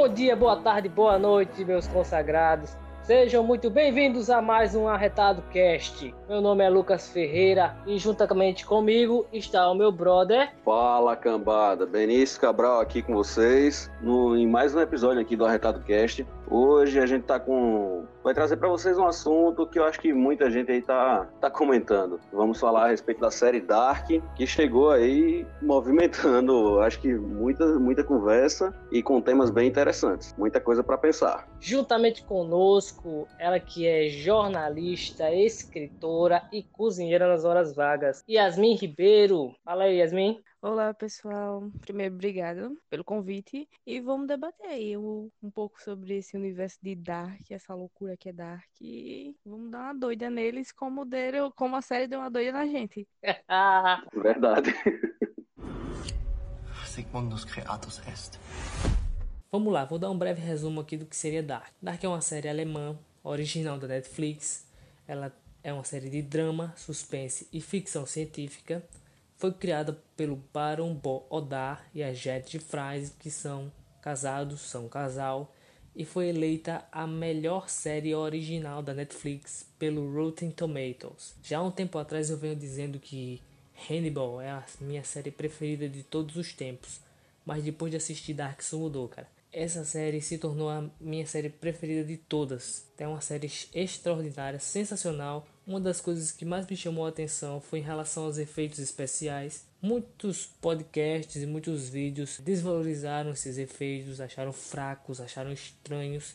Bom dia, boa tarde, boa noite, meus consagrados. Sejam muito bem-vindos a mais um Arretado Cast. Meu nome é Lucas Ferreira e juntamente comigo está o meu brother. Fala cambada, Benício Cabral aqui com vocês no, em mais um episódio aqui do Arretado Cast. Hoje a gente tá com. Vai trazer para vocês um assunto que eu acho que muita gente aí tá, tá comentando. Vamos falar a respeito da série Dark, que chegou aí movimentando, acho que muita, muita conversa e com temas bem interessantes. Muita coisa para pensar. Juntamente conosco, ela que é jornalista, escritora e cozinheira nas horas vagas, Yasmin Ribeiro. Fala aí, Yasmin. Olá, pessoal. Primeiro, obrigado pelo convite. E vamos debater aí um, um pouco sobre esse universo de Dark, essa loucura que é Dark. E vamos dar uma doida neles, como, deram, como a série deu uma doida na gente. Verdade. Sigmundus Creatus est. Vamos lá, vou dar um breve resumo aqui do que seria Dark. Dark é uma série alemã, original da Netflix. Ela é uma série de drama, suspense e ficção científica foi criada pelo Baron Bo Odar e a Jet Fries, que são casados, são casal, e foi eleita a melhor série original da Netflix pelo Rotten Tomatoes. Já há um tempo atrás eu venho dizendo que Hannibal é a minha série preferida de todos os tempos, mas depois de assistir Dark isso mudou, cara. Essa série se tornou a minha série preferida de todas. É uma série extraordinária, sensacional. Uma das coisas que mais me chamou a atenção foi em relação aos efeitos especiais. Muitos podcasts e muitos vídeos desvalorizaram esses efeitos, acharam fracos, acharam estranhos,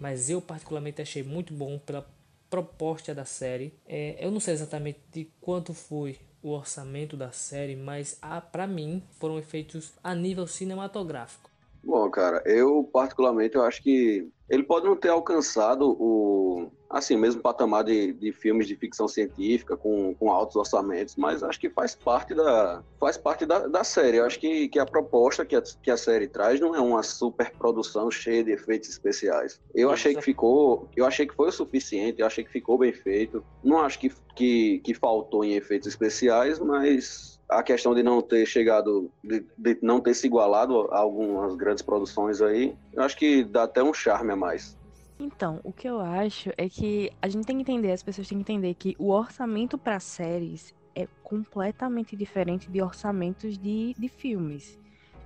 mas eu particularmente achei muito bom pela proposta da série. É, eu não sei exatamente de quanto foi o orçamento da série, mas para mim foram efeitos a nível cinematográfico. Bom, cara, eu particularmente eu acho que ele pode não ter alcançado o assim mesmo patamar de, de filmes de ficção científica com, com altos orçamentos, mas acho que faz parte da faz parte da, da série. Eu acho que, que a proposta que a, que a série traz não é uma super produção cheia de efeitos especiais. Eu achei que ficou, eu achei que foi o suficiente, eu achei que ficou bem feito. Não acho que, que, que faltou em efeitos especiais, mas a questão de não ter chegado, de, de, não ter se igualado a algumas grandes produções aí, eu acho que dá até um charme a mais. Então, o que eu acho é que a gente tem que entender, as pessoas têm que entender que o orçamento para séries é completamente diferente de orçamentos de, de filmes.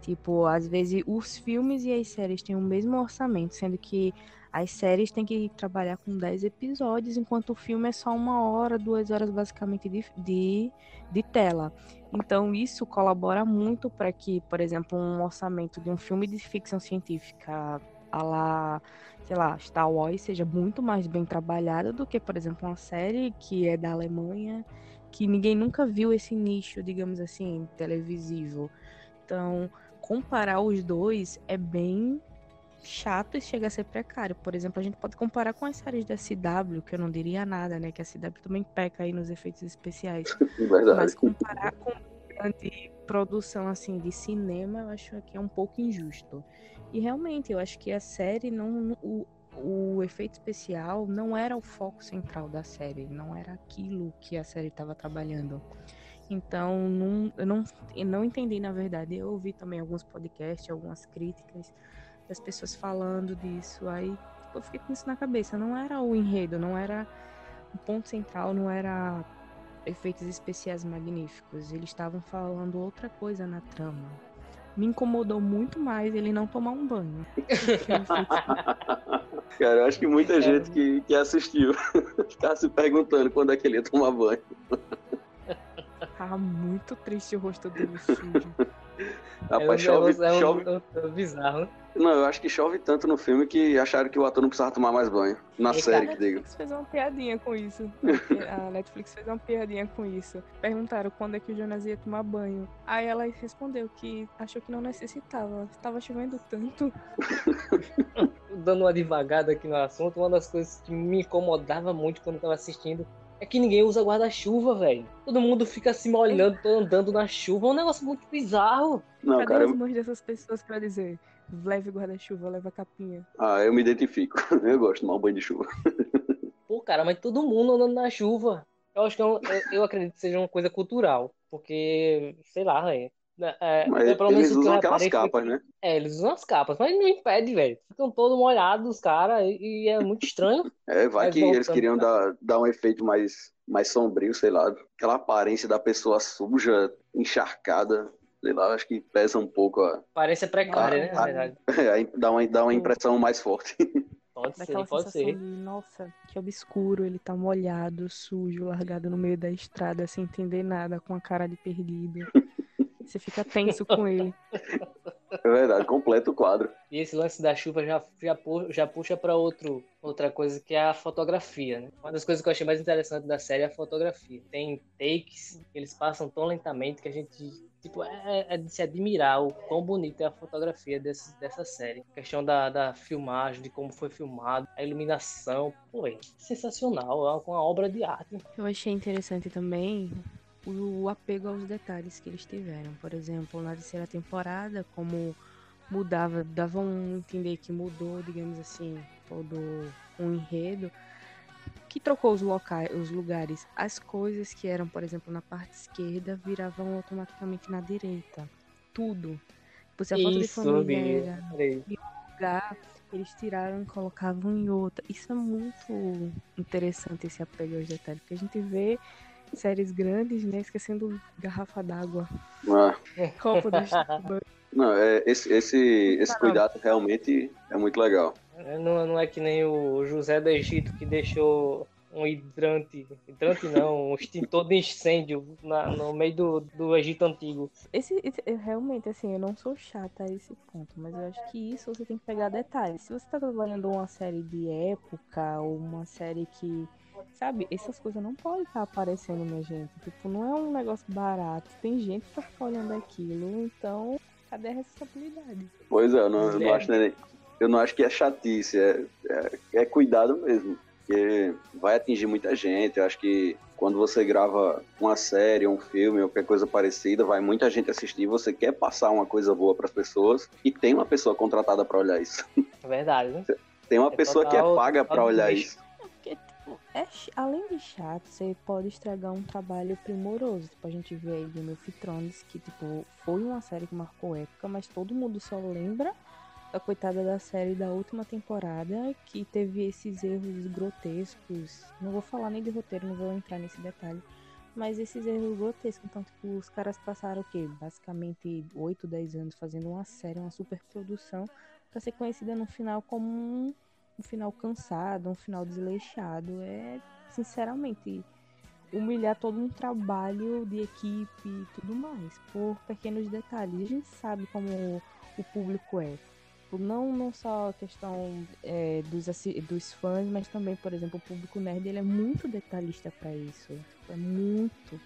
Tipo, às vezes os filmes e as séries têm o mesmo orçamento, sendo que as séries têm que trabalhar com 10 episódios, enquanto o filme é só uma hora, duas horas basicamente de, de, de tela. Então, isso colabora muito para que, por exemplo, um orçamento de um filme de ficção científica a lá, sei lá, Star Wars seja muito mais bem trabalhado do que, por exemplo, uma série que é da Alemanha, que ninguém nunca viu esse nicho, digamos assim, televisivo. Então, comparar os dois é bem chato e chega a ser precário. Por exemplo, a gente pode comparar com as séries da CW, que eu não diria nada, né? Que a CW também peca aí nos efeitos especiais. Verdade. Mas comparar com grande produção assim de cinema, eu acho que é um pouco injusto. E realmente, eu acho que a série não o, o efeito especial não era o foco central da série, não era aquilo que a série estava trabalhando. Então, não, eu não, eu não entendi, na verdade. Eu ouvi também alguns podcasts, algumas críticas das pessoas falando disso. Aí eu fiquei com isso na cabeça. Não era o enredo, não era o ponto central, não era efeitos especiais magníficos. Eles estavam falando outra coisa na trama. Me incomodou muito mais ele não tomar um banho. Cara, eu acho que muita é. gente que, que assistiu ficava se perguntando quando é que ele ia tomar banho. Tava muito triste o rosto dele sujo. Rapaz, é chove, é um, chove. É um, é um bizarro. Não, eu acho que chove tanto no filme que acharam que o ator não precisava tomar mais banho. Na e série, que digo. A Netflix fez uma piadinha com isso. a Netflix fez uma piadinha com isso. Perguntaram quando é que o Jonas ia tomar banho. Aí ela respondeu que achou que não necessitava. Estava chovendo tanto. Dando uma devagada aqui no assunto, uma das coisas que me incomodava muito quando eu tava assistindo é que ninguém usa guarda-chuva, velho. Todo mundo fica se molhando, andando na chuva. É um negócio muito bizarro. Não, Cadê cara. as mãos dessas pessoas pra dizer leve guarda-chuva, leva capinha? Ah, eu me identifico. Eu gosto de tomar um banho de chuva. Pô, cara, mas todo mundo andando na chuva. Eu acho que é um, eu, eu acredito que seja uma coisa cultural. Porque, sei lá, velho. É, Mas é, pelo menos eles usam aquelas capas, né? É, eles usam as capas, mas não impede, velho. Ficam todos molhados os caras e, e é muito estranho. É, vai Mas que eles queriam pra- dar, dar um efeito mais, mais sombrio, sei lá. Aquela aparência da pessoa suja, encharcada, sei lá, acho que pesa um pouco. A, Parece precária, né? Na verdade. dá, uma, dá uma impressão mais forte. Pode Daquela ser, pode ser. de, nossa, que obscuro, ele tá molhado, sujo, largado no meio da estrada, sem entender nada, com a cara de perdido. Você fica tenso com ele. É verdade, completa o quadro. E esse lance da chuva já, já, já puxa para outro outra coisa que é a fotografia, né? Uma das coisas que eu achei mais interessante da série é a fotografia. Tem takes que eles passam tão lentamente que a gente tipo é, é de se admirar o quão bonita é a fotografia desse, dessa série. A questão da, da filmagem, de como foi filmado, a iluminação, pô, é sensacional, é uma obra de arte. Eu achei interessante também o, apego aos detalhes que eles tiveram. Por exemplo, na terceira temporada, como mudava, davam a entender que mudou, digamos assim, todo um enredo, que trocou os locais, os lugares, as coisas que eram, por exemplo, na parte esquerda, viravam automaticamente na direita. Tudo. Se a foto de família era Olha aí. lugar, eles tiraram e colocavam em outra. Isso é muito interessante, esse apego aos detalhes, porque a gente vê séries grandes, né, esquecendo garrafa d'água, Ah, copo do Starbucks. não, é, esse, esse, esse cuidado realmente é muito legal. Não, não é que nem o José do Egito que deixou um hidrante, hidrante não, um extintor de incêndio na- no meio do, do Egito Antigo. Esse, esse- realmente, assim, eu não sou chata a esse ponto, mas eu acho que isso você tem que pegar detalhes. Se você tá trabalhando uma série de época ou uma série que, sabe, essas coisas não podem estar aparecendo, minha gente. Tipo, não é um negócio barato. Tem gente pra ficar olhando aquilo, então, cadê a responsabilidade? Pois é, eu não, eu não É. acho nem- eu não acho que é chatice, é, é, é cuidado mesmo. Porque vai atingir muita gente. Eu acho que quando você grava uma série, um filme ou qualquer coisa parecida, vai muita gente assistir. Você quer passar uma coisa boa para as pessoas e tem uma pessoa contratada para olhar isso. É verdade, né? Tem uma É pessoa que é paga para olhar isso. É além de chato, você pode estragar um trabalho primoroso. Tipo, a gente vê aí Game of Thrones, que, tipo, foi uma série que marcou época, mas todo mundo só lembra da coitada da série da última temporada, que teve esses erros grotescos. Não vou falar nem de roteiro, não vou entrar nesse detalhe. Mas esses erros grotescos. Então, tipo, os caras passaram o quê? Basicamente 8, 10 anos fazendo uma série, uma super produção, pra ser conhecida no final como um um final cansado, um final desleixado. É, sinceramente, humilhar todo um trabalho de equipe e tudo mais, por pequenos detalhes. A gente sabe como o público é. Não, não só a questão é, dos, dos fãs, mas também, por exemplo, o público nerd ele é muito detalhista para isso. É muito.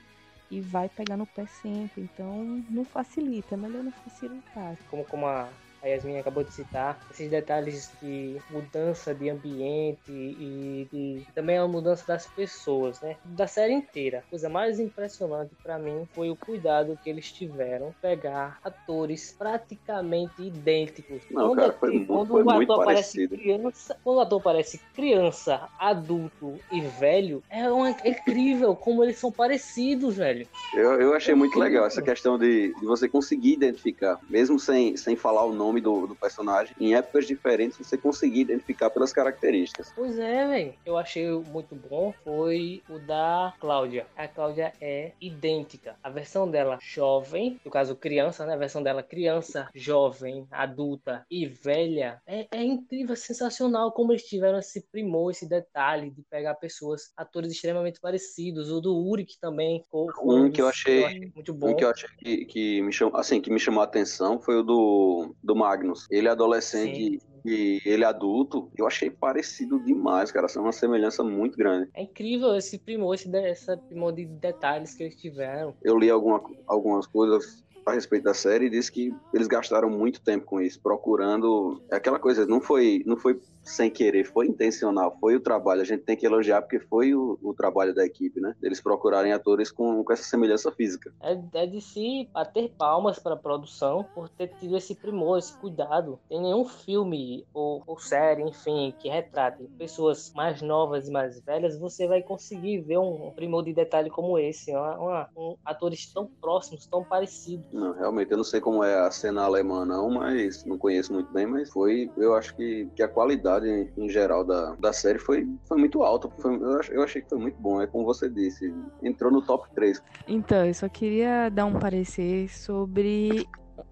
E vai pegar no pé sempre. Então, não facilita. É melhor não facilitar. Como, como a, a Yasmin acabou de citar, esses detalhes de mudança de ambiente e de também a mudança das pessoas, né? Da série inteira. A coisa mais impressionante pra mim foi o cuidado que eles tiveram pegar atores praticamente idênticos. Não, cara, foi muito- quando foi o ator aparece criança, quando o ator parece criança, adulto e velho, é, uma, é incrível como eles são parecidos, velho. Eu, eu achei muito legal essa questão de, de você conseguir identificar, mesmo sem, sem falar o nome do, do personagem, em épocas diferentes, você conseguir identificar pelas características. Pois é, velho. Eu achei muito bom foi o da Cláudia. A Cláudia é idêntica. A versão dela jovem, no caso criança, né? A versão dela criança, jovem, adulta e velha. É, é incrível, é sensacional como eles tiveram esse primor, esse detalhe de pegar pessoas, atores extremamente parecidos. O do Uric também ficou, Um que eu achei- muito bom. Um que eu achei que, que me chamou, assim, que me chamou a atenção foi o do, do Magnus. Ele é adolescente e ele é adulto. Eu achei parecido demais, cara. São uma semelhança muito grande. É incrível esse primor, esse, essa primor de detalhes que eles tiveram. Eu li alguma, algumas coisas a respeito da série e disse que eles gastaram muito tempo com isso, procurando é aquela coisa, não foi, não foi sem querer, foi intencional, foi o trabalho. A gente tem que elogiar porque foi o, o trabalho da equipe, né? Eles procurarem atores com, com essa semelhança física. É, é de se bater palmas para a produção por ter tido esse primor, esse cuidado. Tem nenhum filme ou, ou série, enfim, que retrate pessoas mais novas e mais velhas, você vai conseguir ver um primor de detalhe como esse. Uma, uma- um- atores tão próximos, tão parecidos. Não, realmente, eu não sei como é a cena alemã, não, mas não conheço muito bem, mas foi, eu acho que, que a qualidade em, em geral da, da série foi, foi muito alta. Foi, eu, eu achei que foi muito bom, é como você disse, entrou no top 3. Então, eu só queria dar um parecer sobre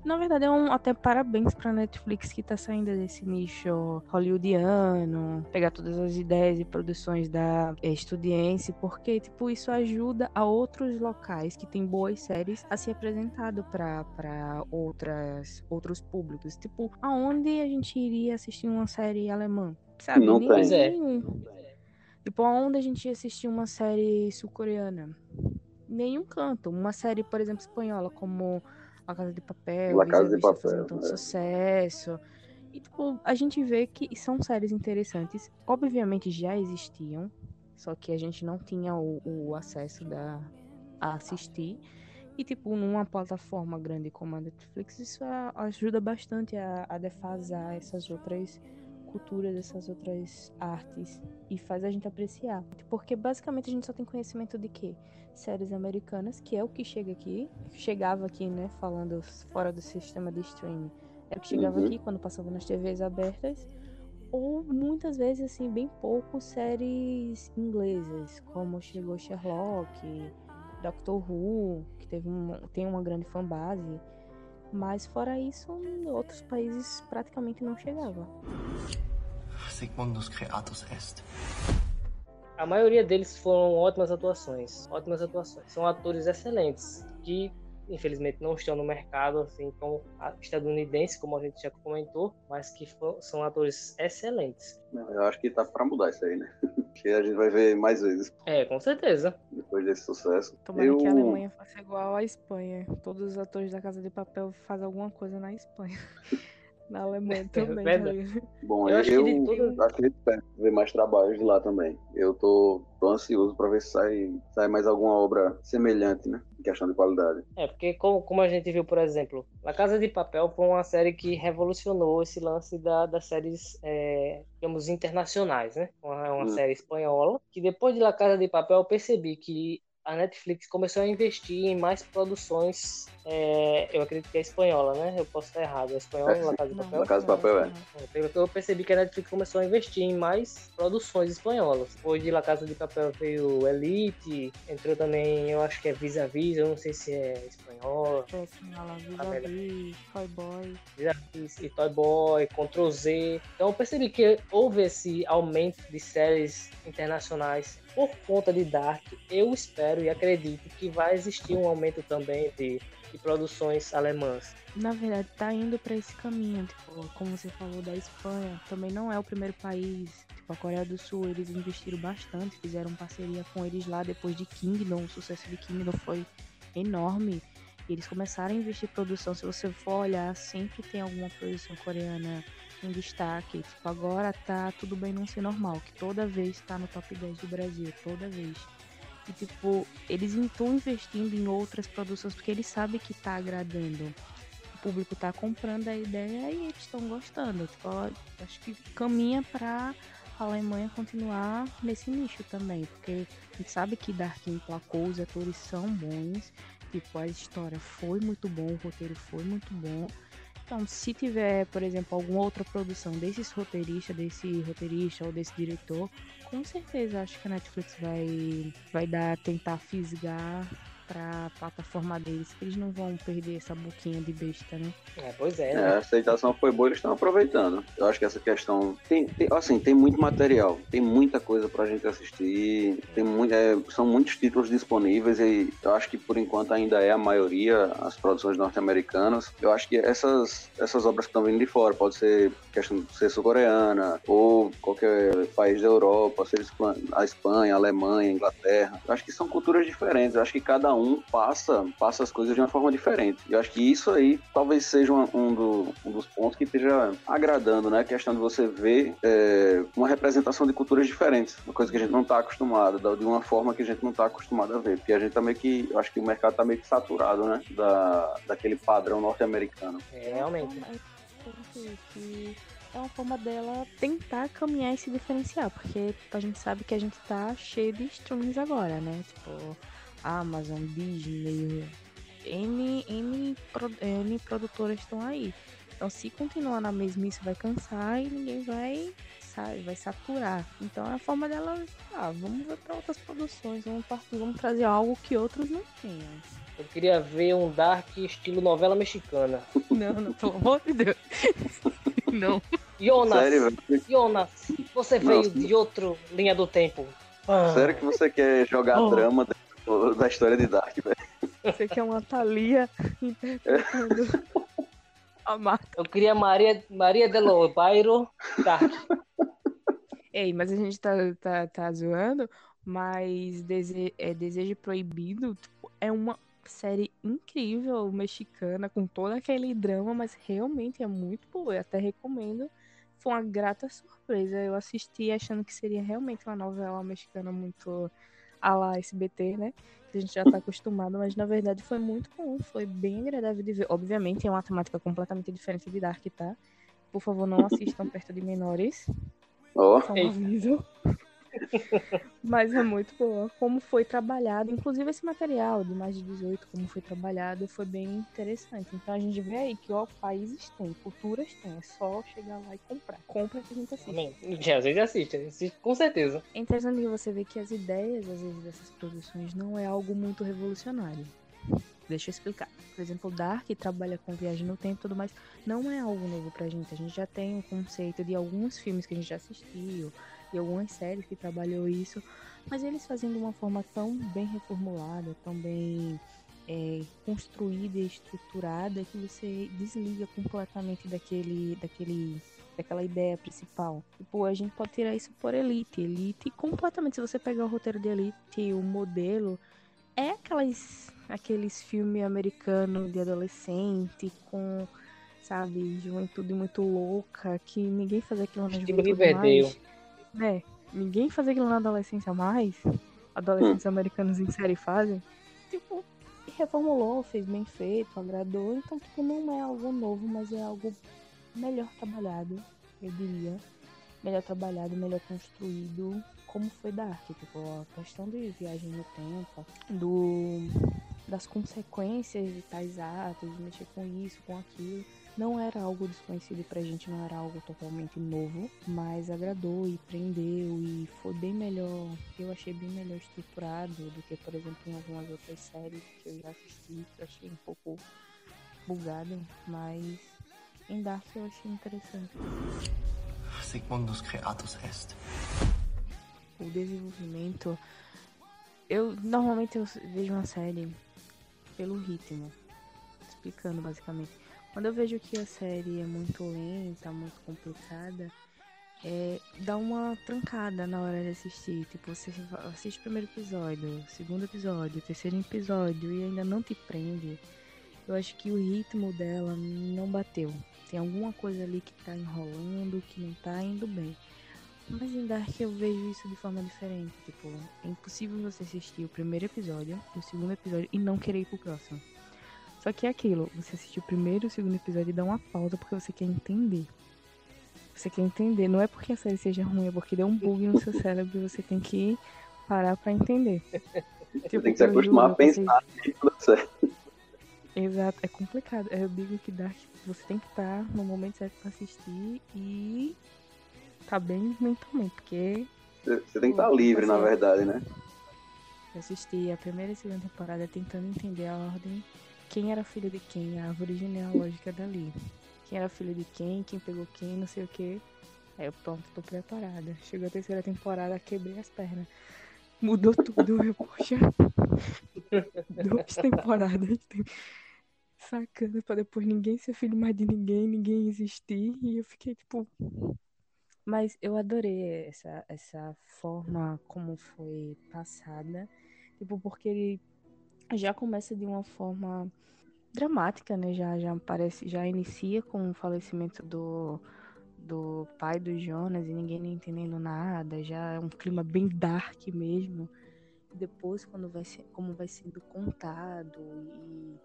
na verdade, é um até parabéns pra Netflix que tá saindo desse nicho hollywoodiano, pegar todas as ideias e produções da Estudiense, porque, tipo, isso ajuda a outros locais que tem boas séries a ser apresentado para outras outros públicos. Tipo, aonde a gente iria assistir uma série alemã? Sabe? Não tem. nenhum. Tipo, aonde a gente ia assistir uma série sul-coreana? Nenhum canto. Uma série, por exemplo, espanhola, como A Casa de Papel, La Casa de Papel, fazendo tanto é. sucesso. E, tipo, a gente vê que são séries interessantes. Obviamente já existiam, só que a gente não tinha o, o acesso da, a assistir. E, tipo, numa plataforma grande como a Netflix, isso ajuda bastante a, a defasar essas outras culturas, essas outras artes. E faz a gente apreciar. Porque, basicamente, a gente só tem conhecimento de quê? Séries americanas, que é o que chega aqui. Chegava aqui, né? Falando fora do sistema de streaming. É o que chegava Uhum. aqui quando passava nas TVs abertas. Ou muitas vezes, assim, bem pouco séries inglesas, como chegou Sherlock, Doctor Who, que teve tem uma grande fanbase. Mas fora isso, em outros países praticamente não chegava. Sigmundus Creatus est. A maioria deles foram ótimas atuações. Ótimas atuações. São atores excelentes que infelizmente não estão no mercado assim como a- estadunidense, como a gente já comentou, mas que são atores excelentes. Eu acho que tá pra mudar isso aí, né? que a gente vai ver mais vezes É, com certeza. depois desse sucesso. Tomara eu... que a Alemanha faça igual à Espanha. Todos os atores da Casa de Papel fazem alguma coisa na Espanha. Na Alemanha também. tá verdade. ligado? Bom, Eu eu, acho que acho que espero ver mais trabalhos de lá também. Eu tô, tô ansioso pra ver se sai, sai mais alguma obra semelhante, né? Em questão de qualidade. É, porque como, como a gente viu, por exemplo, La Casa de Papel foi uma série que revolucionou esse lance da, das séries, é, digamos, internacionais, né? Uma, uma Hum. série espanhola, que depois de La Casa de Papel eu percebi que a Netflix começou a investir em mais produções, é, eu acredito que é espanhola, né? Eu posso estar errado, é espanhola, É, La Casa de Papel? La Casa de Papel, é. não. Eu percebi que a Netflix começou a investir em mais produções espanholas. Depois de La Casa de Papel veio Elite, entrou também, eu acho que é Vis a Vis, eu não sei se é espanhola. É, Tá vendo? Vis-a-vis, Toy Boy. Vis a Vis e Toy Boy, Ctrl Z. Então eu percebi que houve esse aumento de séries internacionais por conta de Dark. Eu espero e acredito que vai existir um aumento também de, de produções alemãs. Na verdade, tá indo pra esse caminho. Tipo, como você falou da Espanha, também não é o primeiro país. Tipo, a Coreia do Sul, eles investiram bastante, fizeram parceria com eles lá depois de Kingdom. O sucesso de Kingdom foi enorme. E eles começaram a investir em produção. Se você for olhar, sempre tem alguma produção coreana em destaque. Tipo, agora tá tudo bem não ser normal, que toda vez tá no top 10 do Brasil, toda vez. E tipo, eles estão investindo em outras produções porque eles sabem que tá agradando. O público tá comprando a ideia e eles estão gostando. Tipo, acho que caminha pra a Alemanha continuar nesse nicho também, porque a gente sabe que Dark emplacou, os atores são bons, tipo, a história foi muito bom, o roteiro foi muito bom. Então, se tiver, por exemplo, alguma outra produção desses roteiristas, desse roteirista ou desse diretor, com certeza acho que a Netflix vai, vai dar, tentar fisgar pra plataforma deles, que eles não vão perder essa boquinha de besta, né? É, pois é, É, né? a aceitação foi boa, eles estão aproveitando. Eu acho que essa questão. Tem, tem- assim, tem muito material, tem muita coisa pra gente assistir, tem muito, é, são muitos títulos disponíveis e eu acho que por enquanto ainda é a maioria as produções norte-americanas. Eu acho que essas, essas obras que estão vindo de fora, pode ser questão de ser sul-coreana ou qualquer país da Europa, seja a Espanha, a Alemanha, a Inglaterra. Eu acho que são culturas diferentes. Eu acho que cada um passa, passa as coisas de uma forma diferente. E eu acho que isso aí talvez seja um, um do- um dos pontos que esteja agradando, né? A questão de você ver é, uma representação de culturas diferentes, uma coisa que a gente não está acostumado, de uma forma que a gente não está acostumado a ver. Porque a gente tá meio que, eu acho que o mercado tá meio que saturado, né? Da, daquele padrão norte-americano. É, realmente. É uma forma- que é uma forma dela tentar caminhar e se diferenciar, porque a gente sabe que a gente tá cheio de streams agora, né? Tipo, Amazon, Disney, N, N, N produtoras estão aí. Então, se continuar na mesmice, vai cansar e ninguém vai, sabe, vai saturar. Então, é a forma dela, ah, vamos ver para outras produções, vamos, partir, vamos trazer algo que outros não tenham. Eu queria ver um Dark estilo novela mexicana. Não, não, pelo amor de Deus. Não. Jonas, Sério? Jonas, você veio de outro linha do tempo. Ah, Sério que você quer jogar Oh. drama da- da história de Dark, velho? Você que é uma Thalia interpretando a Marta. Eu queria Maria, Maria de Lo Bairro Dark. Ei, mas a gente tá, tá, tá zoando, mas Dese é, Desejo Proibido tipo, é uma série incrível mexicana, com todo aquele drama, mas realmente é muito boa. Eu até recomendo. Foi uma grata surpresa. Eu assisti achando que seria realmente uma novela mexicana muito a la SBT, né? Que a gente já tá acostumado, mas na verdade foi muito bom. Foi bem agradável de ver. Obviamente é uma temática completamente diferente de Dark, tá? Por favor, não assistam perto de menores. Ó, Só um aviso. Mas é muito boa. Como foi trabalhado, inclusive esse material de mais de 18, como foi trabalhado, foi bem interessante. Então a gente vê aí que ó, países têm, culturas têm. É só chegar lá e comprar. Compra que a gente assiste. Já, às vezes assiste, assiste com certeza. É interessante que você vê que as ideias, às vezes, dessas produções não é algo muito revolucionário. Deixa eu explicar. Por exemplo, Dark trabalha com viagem no tempo e tudo mais. Não é algo novo pra gente. A gente já tem o conceito de alguns filmes que a gente já assistiu, e algumas séries que trabalhou isso. Mas eles fazendo de uma forma tão bem reformulada, tão bem é, construída e estruturada, que você desliga completamente daquele, daquele daquela ideia principal. Tipo, a gente pode tirar isso por Elite. Elite, completamente, se você pegar o roteiro de Elite, o modelo, é aquelas, aqueles filmes americanos de adolescente com, sabe, juventude muito louca, que ninguém faz aquilo na juventude mais. Né? Ninguém faz aquilo na adolescência mais. Adolescentes americanos em série fazem. Tipo, reformulou, fez bem feito, agradou. Então, tipo, não é algo novo, mas é algo melhor trabalhado, eu diria. Melhor trabalhado, melhor construído, como foi Dark. Tipo, a questão de viagem no tempo, do das consequências de tais atos, de mexer com isso, com aquilo. Não era algo desconhecido pra gente, não era algo totalmente novo, mas agradou e prendeu e foi bem melhor. Eu achei bem melhor estruturado do que, por exemplo, em algumas outras séries que eu já assisti, que eu achei um pouco bugado, mas em Dark eu achei interessante. Sigmundus Creatus est. o desenvolvimento. Eu normalmente eu vejo uma série pelo ritmo, explicando basicamente. Quando eu vejo que a série é muito lenta, muito complicada, é, dá uma trancada na hora de assistir. Tipo, você assiste o primeiro episódio, segundo episódio, terceiro episódio e ainda não te prende. Eu acho que o ritmo dela não bateu. Tem alguma coisa ali que tá enrolando, que não tá indo bem. Mas em Dark eu vejo isso de forma diferente. Tipo, é impossível você assistir o primeiro episódio, o segundo episódio e não querer ir pro próximo. Só que é aquilo, você assiste o primeiro e o segundo episódio e dá uma pausa porque você quer entender. Você quer entender, não é porque a série seja ruim, é porque deu um bug no seu cérebro e você tem que parar pra entender. Você Tipo, tem que se acostumar a pensar série. Exato, é complicado. Eu digo que Dark, você tem que estar no momento certo pra assistir e tá bem mentalmente, porque Você você tem que estar livre, na verdade, né? eu assisti a primeira e segunda temporada tentando entender a ordem, quem era filho de quem, a árvore genealógica dali. Quem era filho de quem, quem pegou quem, não sei o que. Aí eu pronto, tô preparada. Chegou a terceira temporada, quebrei as pernas. Mudou tudo, eu, poxa. Duas temporadas. tem- Sacana pra depois ninguém ser filho mais de ninguém, ninguém existir. E eu fiquei tipo. Mas eu adorei essa, essa forma como foi passada. Tipo, porque ele já começa de uma forma dramática, né? Já, já parece, já inicia com o falecimento do, do pai do Jonas e ninguém entendendo nada. Já é um clima bem dark mesmo. Depois, quando vai ser, como vai sendo contado e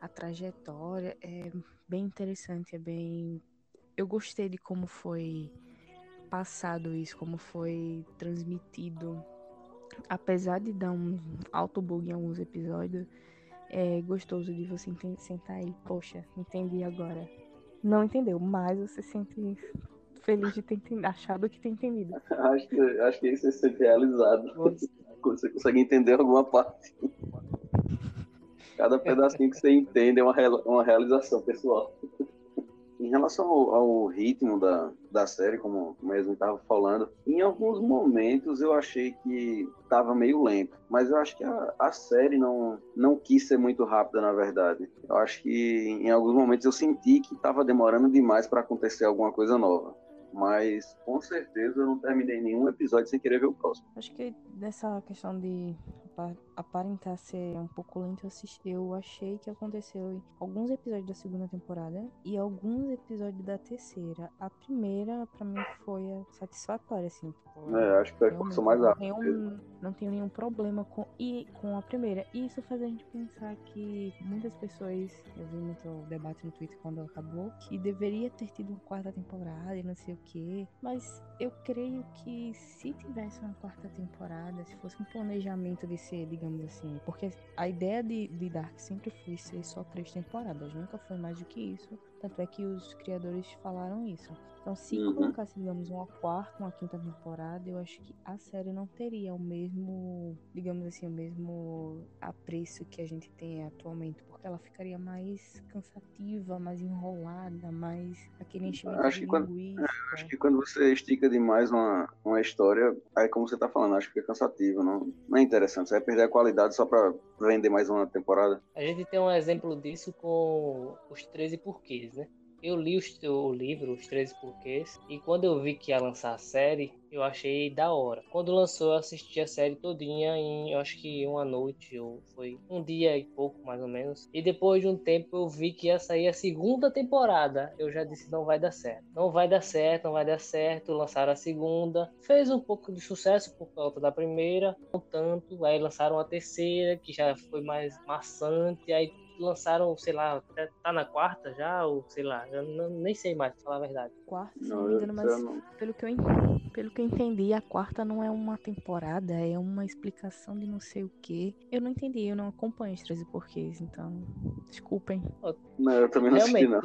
a trajetória é bem interessante, é bem. Eu gostei de como foi passado isso, como foi transmitido. Apesar de dar um alto bug em alguns episódios, é gostoso de você sentar aí. Poxa, entendi agora. Não entendeu, mas você se sente feliz de ter entendido, achado que ter entendido. Acho que, acho que aí você se sente realizado. Quando você consegue entender alguma parte. Cada pedacinho que você entende é uma, uma realização pessoal. Em relação ao, ao ritmo da, da série, como mesmo estava falando, em alguns momentos eu achei que estava meio lento, mas eu acho que a, a série não, não quis ser muito rápida, na verdade. Eu acho que em alguns momentos eu senti que estava demorando demais para acontecer alguma coisa nova. Mas com certeza eu não terminei nenhum episódio sem querer ver o próximo. Acho que dessa questão de aparentar ser um pouco lento, eu, achei que aconteceu em alguns episódios da segunda temporada e alguns episódios da terceira. A primeira, pra mim, foi satisfatória, assim. tipo, É, acho que foi a mais não tenho, não tenho nenhum problema com, e, com a primeira. E isso faz a gente pensar que muitas pessoas, eu vi muito debate no Twitter quando acabou, que deveria ter tido uma quarta temporada e não sei o que. Mas eu creio que se tivesse uma quarta temporada, se fosse um planejamento de ser, digamos assim, porque a ideia de, de Dark sempre foi ser só três temporadas, nunca foi mais do que isso. Tanto é que os criadores falaram isso. Então, se Uhum. colocasse, digamos, uma quarta, uma quinta temporada, eu acho que a série não teria o mesmo, digamos assim, o mesmo apreço que a gente tem atualmente, ela ficaria mais cansativa, mais enrolada, mais aquele enchimento Acho de que quando- linguiça. Acho que quando você estica demais uma, uma história, aí como você tá falando, acho que fica cansativo, não, não é interessante. Você vai perder a qualidade só pra vender mais uma temporada. A gente tem um exemplo disso com os 13 porquês, né? Eu li os- o livro, Os 13 Porquês, e quando eu vi que ia lançar a série, eu achei da hora. Quando lançou, eu assisti a série todinha em, eu acho que uma noite, ou foi um dia e pouco, mais ou menos. E depois de um tempo, eu vi que ia sair a segunda temporada. Eu já disse, não vai dar certo. Não vai dar certo, não vai dar certo. Lançaram a segunda. Fez um pouco de sucesso por conta da primeira, não tanto. Aí lançaram a terceira, que já foi mais maçante. Aí lançaram, sei lá, tá na quarta já, ou sei lá, eu não- nem sei mais, pra falar a verdade. Quarta, se Não, não me engano, mas não- pelo que, eu, pelo que eu entendi, a quarta não é uma temporada, é uma explicação de não sei o que. Eu não entendi, eu não acompanho os 13 porquês, então desculpem. Não, eu também não assisti, não.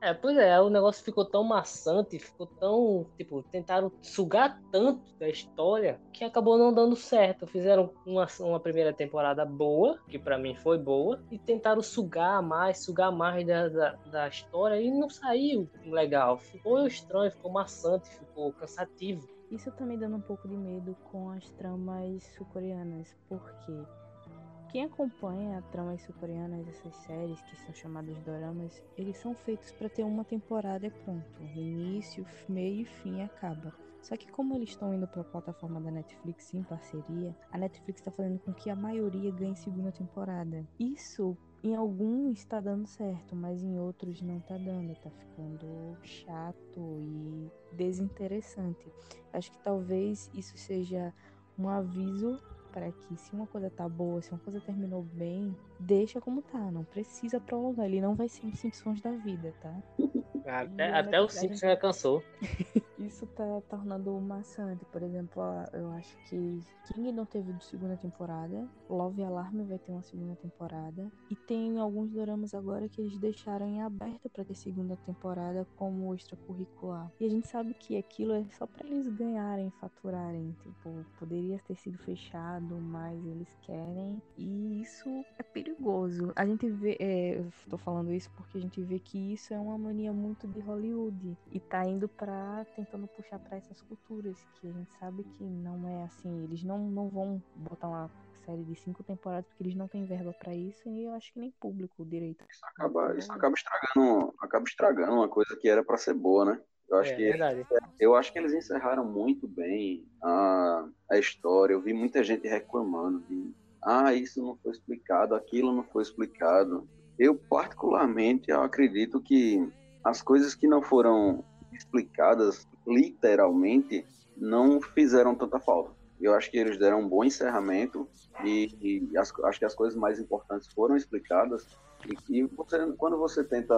É, pois é, o negócio ficou tão maçante, ficou tão, tipo, tentaram sugar tanto da história que acabou não dando certo. Fizeram uma, uma primeira temporada boa, que pra mim foi boa, e tentaram sugar mais, sugar mais da, da, da história e não saiu legal. Ficou estranho, ficou maçante, ficou cansativo. Isso tá me dando um pouco de medo com as tramas sul-coreanas, porque quem acompanha tramas sul-coreanas, essas séries que são chamadas doramas, eles são feitos para ter uma temporada e pronto. Início, meio e fim acaba. Só que como eles estão indo para a plataforma da Netflix em parceria, a Netflix está fazendo com que a maioria ganhe segunda temporada. Isso em alguns está dando certo, mas em outros não tá dando, tá ficando chato e desinteressante. Acho que talvez isso seja um aviso para que se uma coisa tá boa, se uma coisa terminou bem, deixa como tá, não precisa prolongar. Ele não vai ser um Simpsons da vida, tá? Até, até o Netflix- Simpson já cansou. Isso tá tornando maçante. Por exemplo, eu acho que King não teve segunda temporada. Love Alarm vai ter uma segunda temporada. E tem alguns doramas agora que eles deixaram em aberto pra ter segunda temporada como extracurricular. E a gente sabe que aquilo é só pra eles ganharem, faturarem. Tipo, poderia ter sido fechado, mas eles querem. E isso é perigoso. A gente vê. é, eu tô falando isso porque a gente vê que isso é uma mania muito de Hollywood. E tá indo pra. tentando puxar pra essas culturas. Que a gente sabe que não é assim. Eles não, não vão botar uma série de cinco temporadas porque eles não têm verba pra isso. E eu acho que nem público direito. Isso acaba, isso acaba estragando, acaba estragando uma coisa que era pra ser boa, né? Eu acho é que verdade. eu acho que eles encerraram muito bem a, a história. Eu vi muita gente reclamando de ah, isso não foi explicado, aquilo não foi explicado. Eu particularmente eu acredito que as coisas que não foram explicadas literalmente não fizeram tanta falta. Eu acho que eles deram um bom encerramento e, e as- acho que as coisas mais importantes foram explicadas. E, e você- quando você tenta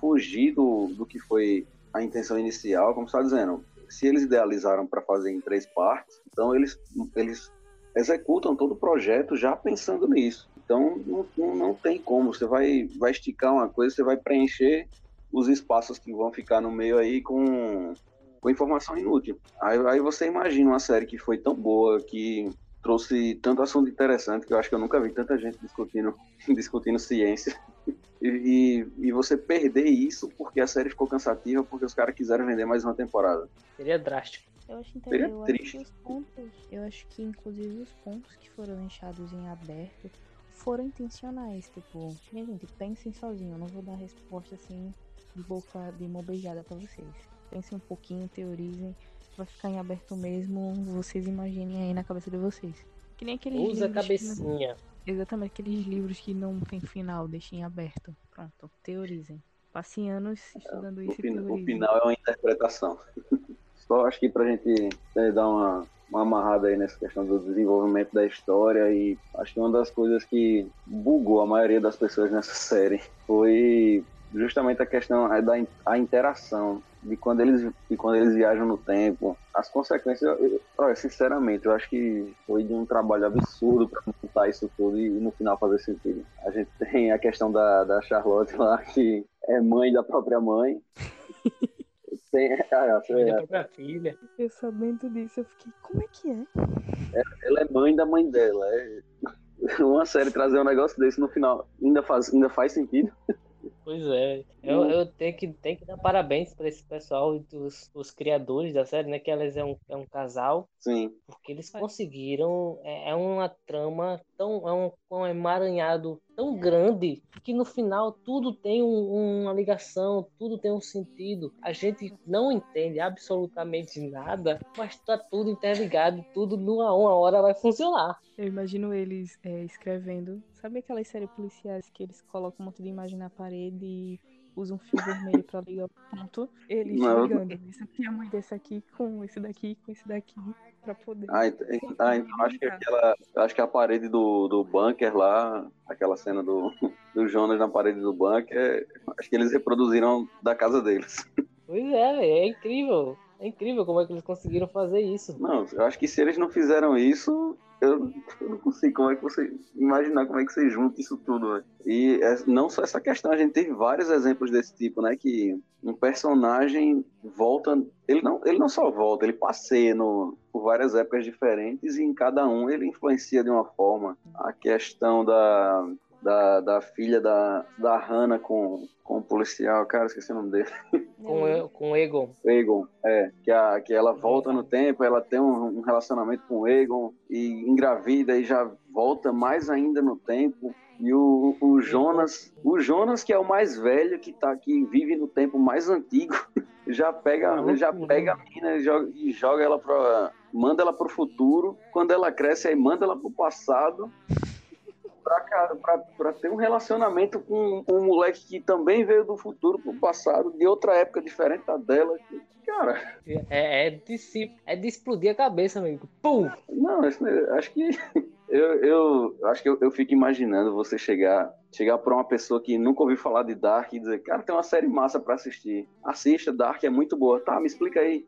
fugir do, do que foi a intenção inicial, como está dizendo, se eles idealizaram para fazer em três partes, então eles, eles executam todo o projeto já pensando nisso. Então não, não, não tem como. Você vai, vai esticar uma coisa, você vai preencher os espaços que vão ficar no meio aí com, com informação inútil. Aí, aí você imagina uma série que foi tão boa, que trouxe tanto assunto interessante, que eu acho que eu nunca vi tanta gente discutindo, discutindo ciência. E, e, você perder isso porque a série ficou cansativa, porque os caras quiseram vender mais uma temporada. Seria drástico. Eu acho interessante. Eu acho pontos, eu acho que inclusive os pontos que foram deixados em aberto foram intencionais. Tipo, minha gente, pensem sozinho. Eu não vou dar resposta assim de boca de mão beijada pra vocês. Pensem um pouquinho, teorizem. Vai ficar em aberto mesmo. Vocês imaginem aí na cabeça de vocês. Que nem aqueles Usa a cabecinha. Exatamente, aqueles livros que não tem final, deixem aberto. Pronto, teorizem. Passem anos estudando o isso e teorizem. O final é uma interpretação. Só acho que pra gente né, dar uma, uma amarrada aí nessa questão do desenvolvimento da história e acho que uma das coisas que bugou a maioria das pessoas nessa série foi justamente a questão da a interação de quando eles de quando eles viajam no tempo as consequências eu, eu, sinceramente eu acho que foi de um trabalho absurdo para montar isso tudo e, e, no final fazer sentido. A gente tem a questão da, da Charlotte lá que é mãe da própria mãe. Tem ah, mãe da própria filha. Eu sabendo disso eu fiquei como é que é, é ela é mãe da mãe dela é uma série trazer um negócio desse no final ainda faz ainda faz sentido Pois é. Eu, eu tenho, que, tenho que dar parabéns para esse pessoal, dos os criadores da série, né? Que elas é um, é um casal. Sim. Porque eles conseguiram. É, é uma trama tão. É um, um emaranhado tão grande que no final tudo tem um, uma ligação, tudo tem um sentido. A gente não entende absolutamente nada, mas tá tudo interligado, tudo numa uma hora vai funcionar. Eu imagino eles é, escrevendo. Sabe aquelas séries policiais que eles colocam um monte de imagem na parede e usam um fio vermelho pra ligar o ponto? Eles não. ligando. Isso aqui, a mãe desse aqui com esse daqui, com esse daqui, pra poder. Ah, então, ah, então acho que aquela. Acho que a parede do, do bunker lá, aquela cena do, do Jonas na parede do bunker, acho que eles reproduziram da casa deles. Pois é, é incrível. É incrível como é que eles conseguiram fazer isso. Não, eu acho que se eles não fizeram isso, eu, eu, não consigo como é que você imaginar como é que você junta isso tudo. Véio. E é, não só essa questão, a gente teve vários exemplos desse tipo, né? Que um personagem volta, ele não, ele não só volta, ele passeia no, por várias épocas diferentes e em cada um ele influencia de uma forma. A questão da, da, da filha da, da Hannah com, com o policial, cara, esqueci o nome dele. Com, com o Egon. Egon, é. Que, a, que ela volta no tempo, ela tem um, um relacionamento com o Egon e engravida e já volta mais ainda no tempo. E o, o Jonas, o Jonas que é o mais velho, que tá que vive no tempo mais antigo, já pega, já pega a mina e joga, e joga ela para manda ela pro futuro. Quando ela cresce, aí manda ela pro passado para ter um relacionamento com um moleque que também veio do futuro pro passado, de outra época diferente da dela. Cara. É, é, de, é de explodir a cabeça, amigo. Pum! Não, acho que eu, eu acho que eu, eu, fico imaginando você chegar, chegar para uma pessoa que nunca ouviu falar de Dark e dizer, cara, tem uma série massa para assistir. Assista, Dark é muito boa. Tá, me explica aí.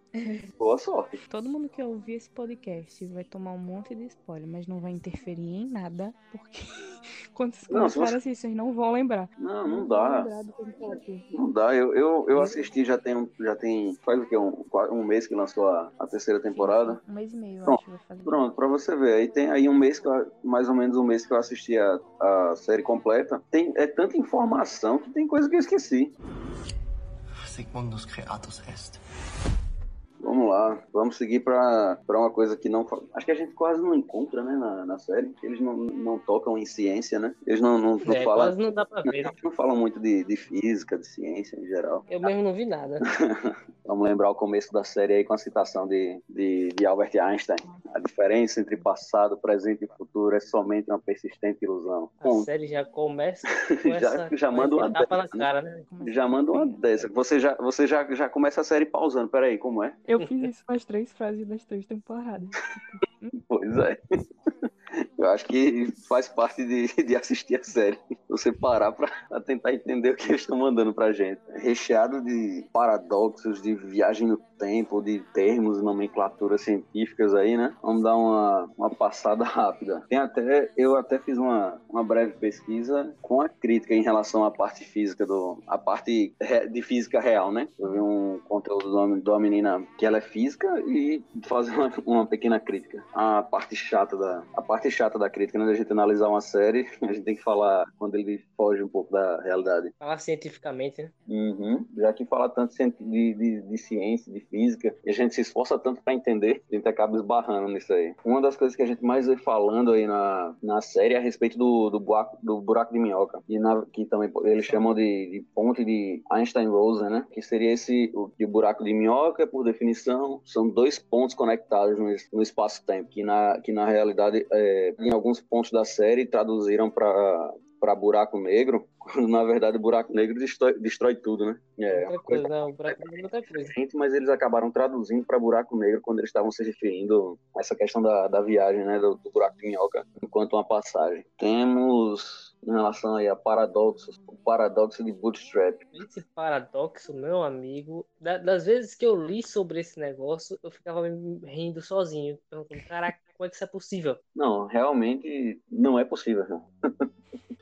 boa sorte. Todo mundo que ouvir esse podcast vai tomar um monte de spoiler, mas não vai interferir em nada, porque quando vocês começarem você... assim, vocês não vão lembrar. Não, não, não dá. Não dá. Eu, eu, eu assisti já tem, já tem faz o que? Um, um mês que lançou a, a terceira temporada. Um mês e meio, Pronto, acho. Vai fazer. Pronto, pra você ver. Aí tem aí um mês que eu mais ou menos um mês que eu assisti a, a série completa, tem, é tanta informação que tem coisa que eu esqueci. Sigmundus Creatus Est. Vamos lá, vamos seguir para uma coisa que não. Acho que a gente quase não encontra, né, na, na série. Eles não, não tocam em ciência, né? Eles não, não, não é, falam. não dá pra ver. Não, não falam muito de, de física, de ciência em geral. Eu mesmo não vi nada. vamos lembrar o começo da série aí com a citação de, de, de Albert Einstein. A diferença entre passado, presente e futuro é somente uma persistente ilusão. A Bom, série já começa. já, já manda uma dessa. Cara, né? Já manda uma dessa. Você já, você já, já começa a série pausando. Peraí, como é? Eu fiz isso nas três frases das três temporadas. pois é. Eu acho que faz parte de, de assistir a série. você parar pra tentar entender o que eles estão mandando pra gente. Recheado de paradoxos, de viagem no tempo, de termos nomenclaturas científicas aí, né? Vamos dar uma, uma passada rápida. Tem até, eu até fiz uma, uma breve pesquisa com a crítica em relação à parte física do, a parte de física real, né? Eu vi um conteúdo de uma menina que ela é física e fazer uma, uma pequena crítica. A parte chata da, a parte chata da crítica, né? Da gente analisar uma série, a gente tem que falar quando ele foge um pouco da realidade. Falar cientificamente, né? Uhum. Já que fala tanto de, de, de ciência, de física, e a gente se esforça tanto para entender, a gente acaba esbarrando nisso aí. Uma das coisas que a gente mais vê falando aí na, na série é a respeito do, do, buraco, do buraco de minhoca, e na, que também eles chamam de, de ponte de Einstein-Rosen, né? Que seria esse, o, o buraco de minhoca, por definição, são dois pontos conectados no, no espaço-tempo, que na, que na realidade, é, em alguns pontos da série, traduziram para para buraco negro, quando na verdade o buraco negro destrói, destrói tudo, né? É, outra coisa, não, buraco negro é outra coisa. Mas eles acabaram traduzindo para buraco negro quando eles estavam se referindo a essa questão da, da viagem, né, do, do buraco de minhoca, enquanto uma passagem. Temos em relação aí a paradoxos, o paradoxo de Bootstrap. Esse paradoxo, meu amigo, das vezes que eu li sobre esse negócio, eu ficava me rindo sozinho, perguntando, caraca, como é que isso é possível? Não, realmente não é possível.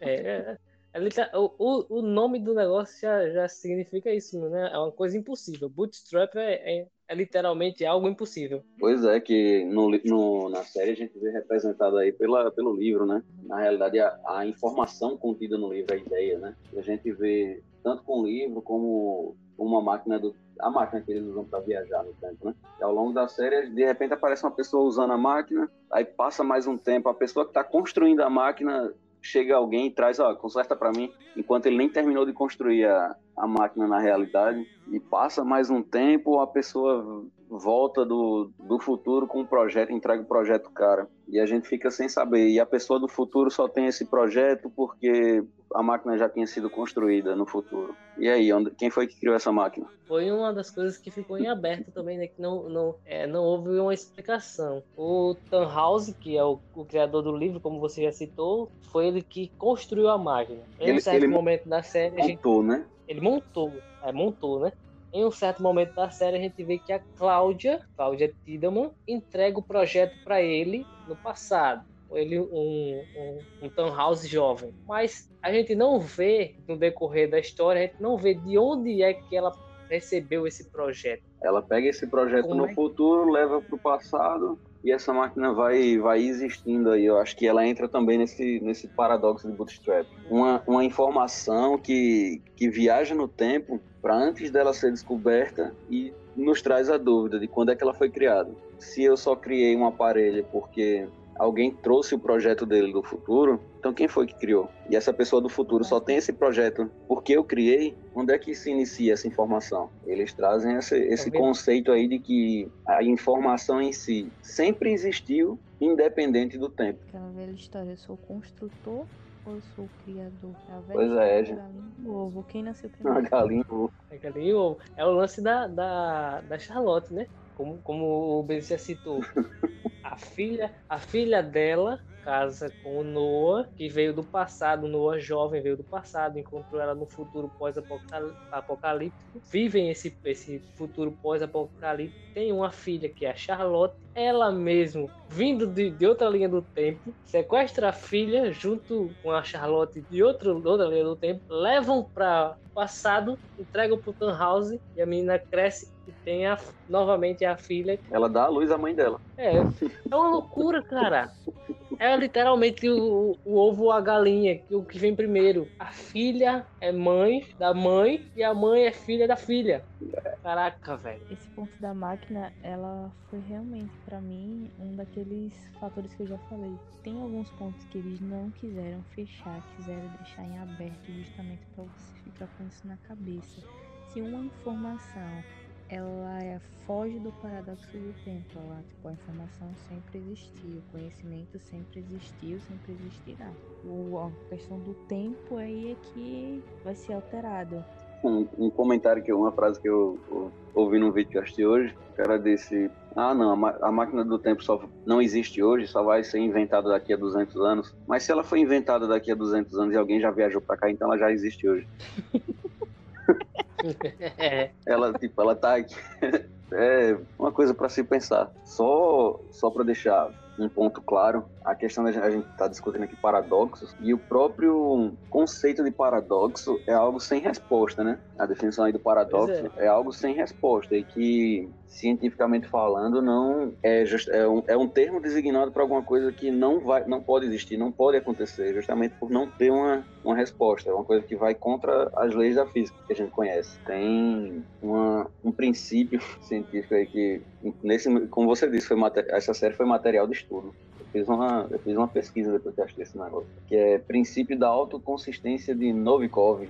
É, é, é o, o nome do negócio já, já significa isso, né? É uma coisa impossível. Bootstrap é, é, é literalmente algo impossível. Pois é, que no, no, na série a gente vê representado aí pela, pelo livro, né? Na realidade, a, a informação contida no livro, a ideia, né? A gente vê tanto com o livro como uma máquina do a máquina que eles usam para viajar no tempo, né? E ao longo da série, de repente aparece uma pessoa usando a máquina, aí passa mais um tempo, a pessoa que está construindo a máquina chega alguém e traz, ó, conserta para mim, enquanto ele nem terminou de construir a, a máquina na realidade, e passa mais um tempo, a pessoa volta do, do futuro com um projeto, entrega o projeto cara. E a gente fica sem saber. E a pessoa do futuro só tem esse projeto porque a máquina já tinha sido construída no futuro. E aí, onde, quem foi que criou essa máquina? Foi uma das coisas que ficou em aberto também, né? Que não, não, é, não houve uma explicação. O Tannhauser, que é o, o, criador do livro, como você já citou, foi ele que construiu a máquina. Em um certo momento da série. Montou, gente, né? Ele montou. É, montou, né? Em um certo momento da série, a gente vê que a Cláudia, Cláudia Tiedemann, entrega o projeto para ele no passado. Ele, um, um, um Tannhaus jovem. Mas a gente não vê, no decorrer da história, a gente não vê de onde é que ela recebeu esse projeto. Ela pega esse projeto Como no é? futuro, leva para o passado e essa máquina vai, vai existindo aí. Eu acho que ela entra também nesse, nesse paradoxo de Bootstrap. Uma, uma informação que, que viaja no tempo para antes dela ser descoberta e nos traz a dúvida de quando é que ela foi criada. Se eu só criei um aparelho porque alguém trouxe o projeto dele do futuro, então quem foi que criou? E essa pessoa do futuro só tem esse projeto porque eu criei. Onde é que se inicia essa informação? Eles trazem esse, esse tá conceito aí de que a informação em si sempre existiu, independente do tempo. Aquela velha história, eu sou construtor ou eu sou o criador? É a pois é, gente. do ovo. Quem nasceu primeiro? A galinha do ovo. A galinha ovo. É o lance da, da, da Charlotte, né? Como, como o Ben citou. a filha, a filha dela casa com o Noah, que veio do passado, o Noah jovem veio do passado, encontrou ela no futuro pós-apocalíptico, vivem esse, esse futuro pós-apocalíptico, tem uma filha que é a Charlotte, ela mesmo, vindo de, de outra linha do tempo, sequestra a filha junto com a Charlotte de outro, outra linha do tempo, levam para passado, entregam pro Tannhauser e a menina cresce tem a, novamente a filha. Ela dá a luz à mãe dela. É, é uma loucura, cara. É literalmente o, o ovo ou a galinha, o que vem primeiro. A filha é mãe da mãe e a mãe é filha da filha. Caraca, velho. Esse ponto da máquina, ela foi realmente, para mim, um daqueles fatores que eu já falei. Tem alguns pontos que eles não quiseram fechar, quiseram deixar em aberto justamente para você ficar com isso na cabeça. Se uma informação ela é, foge do paradoxo do tempo. Ela, tipo, a informação sempre existiu, o conhecimento sempre existiu, sempre existirá. O, a questão do tempo aí é que vai ser alterado. um, um comentário, que uma frase que eu, eu ouvi num vídeo que eu assisti hoje. O cara disse: Ah, não, a, a, máquina do tempo só não existe hoje, só vai ser inventada daqui a 200 anos. Mas se ela foi inventada daqui a 200 anos e alguém já viajou para cá, então ela já existe hoje. ela, tipo, ela tá aqui. é uma coisa para se pensar. Só, só para deixar um ponto claro, a questão da a gente está discutindo aqui paradoxos e o próprio conceito de paradoxo é algo sem resposta, né? A definição aí do paradoxo é. é. algo sem resposta e que cientificamente falando não é just, é, um, é um termo designado para alguma coisa que não vai não pode existir, não pode acontecer, justamente por não ter uma, uma resposta, é uma coisa que vai contra as leis da física que a gente conhece. Tem uma, um princípio científico aí que nesse como você disse, foi essa série foi material de estudo fiz uma, eu fiz uma pesquisa depois que eu achei esse negócio, que é princípio da autoconsistência de Novikov.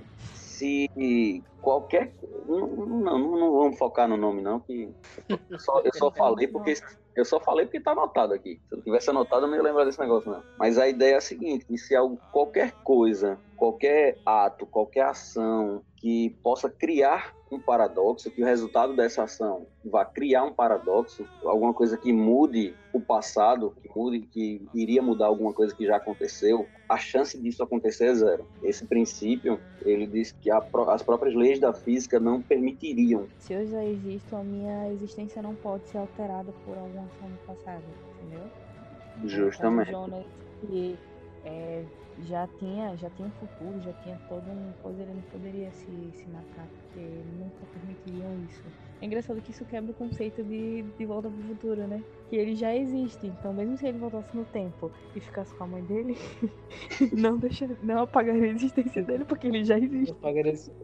Se qualquer. Não, não, não vamos focar no nome, não, que eu só, eu só falei porque. Eu só falei porque tá anotado aqui. Se eu tivesse anotado, eu não ia lembrar desse negócio, não. Mas a ideia é a seguinte: que se algo, qualquer coisa, qualquer ato, qualquer ação que possa criar um paradoxo, que o resultado dessa ação vá criar um paradoxo, alguma coisa que mude o passado, que mude, que iria mudar alguma coisa que já aconteceu, a chance disso acontecer é zero. Esse princípio, ele diz que a, as próprias leis da física não permitiriam. Se eu já existo, a minha existência não pode ser alterada por alguma ação do passado, entendeu? Justamente. Jonas, que é, já tinha já tinha futuro, já tinha todo um coisa, ele não poderia se, se matar, porque nunca permitiriam isso. É engraçado que isso quebra o conceito de, de volta pro futuro, né? Que ele já existe, então mesmo se ele voltasse no tempo e ficasse com a mãe dele, não deixa, não apagaria a existência dele, porque ele já existe.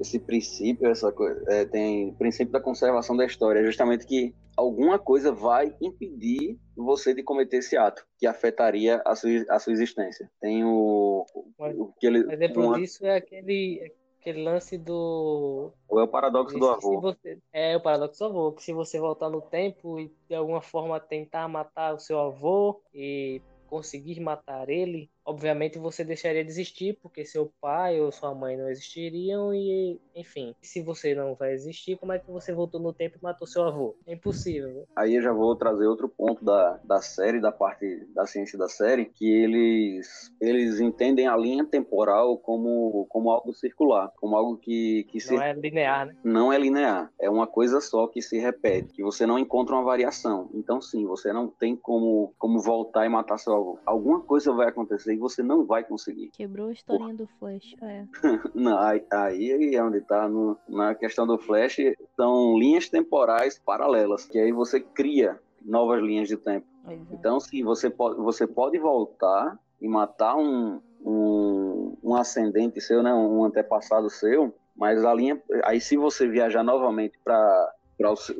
Esse princípio, essa coisa, é, tem o princípio da conservação da história, é justamente que alguma coisa vai impedir você de cometer esse ato que afetaria a sua, a sua existência. Tem o, mas, o que ele, exemplo uma... disso é aquele aquele lance do ou é o paradoxo do avô. você, é o paradoxo do avô que se você voltar no tempo e de alguma forma tentar matar o seu avô e conseguir matar ele obviamente você deixaria de existir porque seu pai ou sua mãe não existiriam e enfim se você não vai existir como é que você voltou no tempo e matou seu avô é impossível né? aí eu já vou trazer outro ponto da, da série da parte da ciência da série que eles eles entendem a linha temporal como como algo circular como algo que que não se... é linear né? não é linear é uma coisa só que se repete que você não encontra uma variação então sim você não tem como como voltar e matar seu avô alguma coisa vai acontecer você não vai conseguir. Quebrou a historinha Por... do Flash, é. não, aí, aí é onde tá no, na questão do Flash, são linhas temporais paralelas, que aí você cria novas linhas de tempo. Exato. Então, sim, você pode, você pode voltar e matar um, um, um ascendente seu, né, um antepassado seu, mas a linha, aí se você viajar novamente para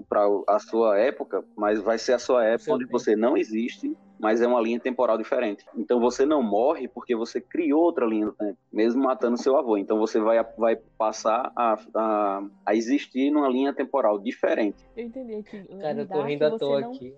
para a sua época, mas vai ser a sua época onde você não existe mas é uma linha temporal diferente. Então você não morre porque você criou outra linha do tempo, mesmo matando seu avô. Então você vai, vai passar a, a, a existir numa linha temporal diferente. Eu entendi que. Cara, eu tô rindo à toa não, aqui.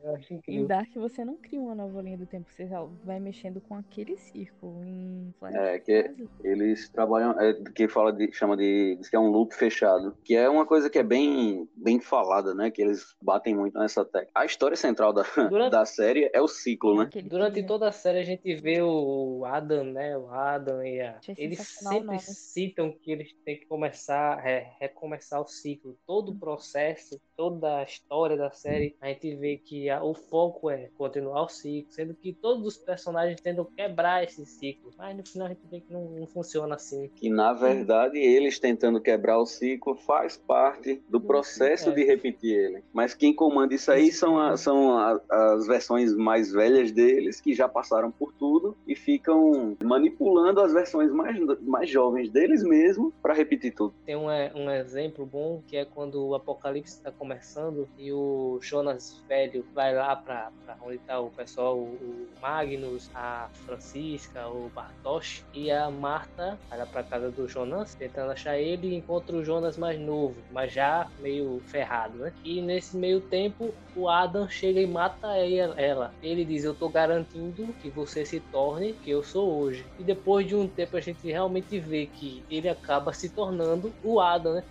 Em Dark você não cria uma nova linha do tempo, você vai mexendo com aquele círculo. Em é, que eles trabalham, é, que fala de, chama de, diz que é um loop fechado, que é uma coisa que é bem, bem falada, né? Que eles batem muito nessa técnica. A história central da, Durante... da série é o ciclo né? Durante toda a série a gente vê o Adam, né? O Adam e a. Eles sempre citam que eles têm que começar, é, recomeçar o ciclo. Todo o processo, toda a história da série, a gente vê que a, o foco é continuar o ciclo, sendo que todos os personagens tentam quebrar esse ciclo. Mas no final a gente vê que não, não funciona assim. Que na verdade eles tentando quebrar o ciclo faz parte do processo é. de repetir ele. Mas quem comanda isso aí são, a, são a, as versões mais velhas deles que já passaram por tudo e ficam manipulando as versões mais, mais jovens deles mesmo para repetir tudo. Tem um, é, um exemplo bom que é quando o Apocalipse está começando e o Jonas velho vai lá para onde está o pessoal, o Magnus, a Francisca, o Bartosz e a Marta vai para casa do Jonas tentando achar ele e encontra o Jonas mais novo, mas já meio ferrado, né? E nesse meio tempo o Adam chega e mata ela. Ele diz: Eu tô garantindo que você se torne que eu sou hoje. E depois de um tempo a gente realmente vê que ele acaba se tornando o Adam, né?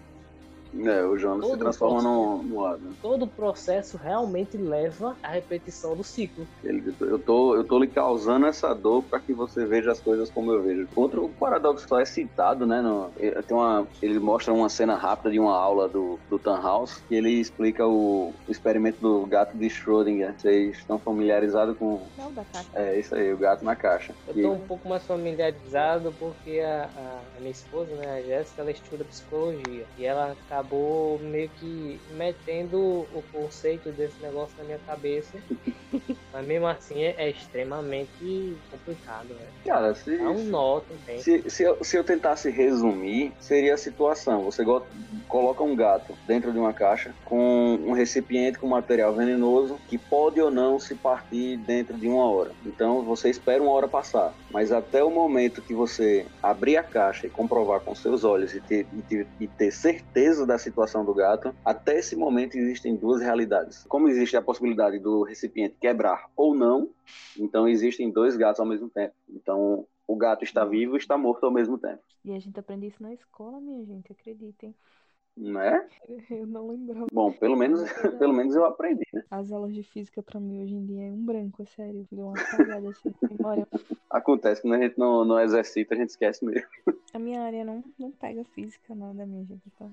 É, o Jonas se Todo transforma no, processo. no Adam. Todo o processo realmente leva à repetição do ciclo. Ele- eu, tô, eu tô lhe causando essa dor para que você veja as coisas como eu vejo. Outro paradoxo só é citado, né? No, eh, tem uma, ele mostra uma cena rápida de uma aula do, do Tannhaus que ele explica o, o experimento do gato de Schrödinger. Vocês estão familiarizados com. Não, da caixa. É isso aí, o gato na caixa. Eu Que- tô um pouco mais familiarizado porque a, a- a minha esposa, né, a Jéssica, ela estuda psicologia. E ela acabou meio que metendo o conceito desse negócio na minha cabeça. Mas mesmo assim é, é extremamente complicado, né? Cara, se, Dá um nó também. Se, se, eu, se eu tentasse resumir, seria a situação. Você go- coloca um gato dentro de uma caixa com um recipiente com material venenoso que pode ou não se partir dentro de uma hora. Então você espera uma hora passar. Mas até o momento que você abrir a caixa e comprovar com seus olhos e ter, e ter, e ter certeza da situação do gato, até esse momento existem duas realidades. Como existe a possibilidade do recipiente quebrar ou não, então existem dois gatos ao mesmo tempo. Então o gato está vivo e está morto ao mesmo tempo, E a gente aprende isso na escola, minha gente, acreditem. Né? Eu não lembrava. Bom, pelo menos, pelo menos eu aprendi, né? As aulas de física pra mim hoje em dia é um branco, é sério. Deu uma apagada assim memória. Acontece que quando a gente não, não exercita, a gente esquece mesmo. A minha área não, não pega física, nada, minha gente. Então,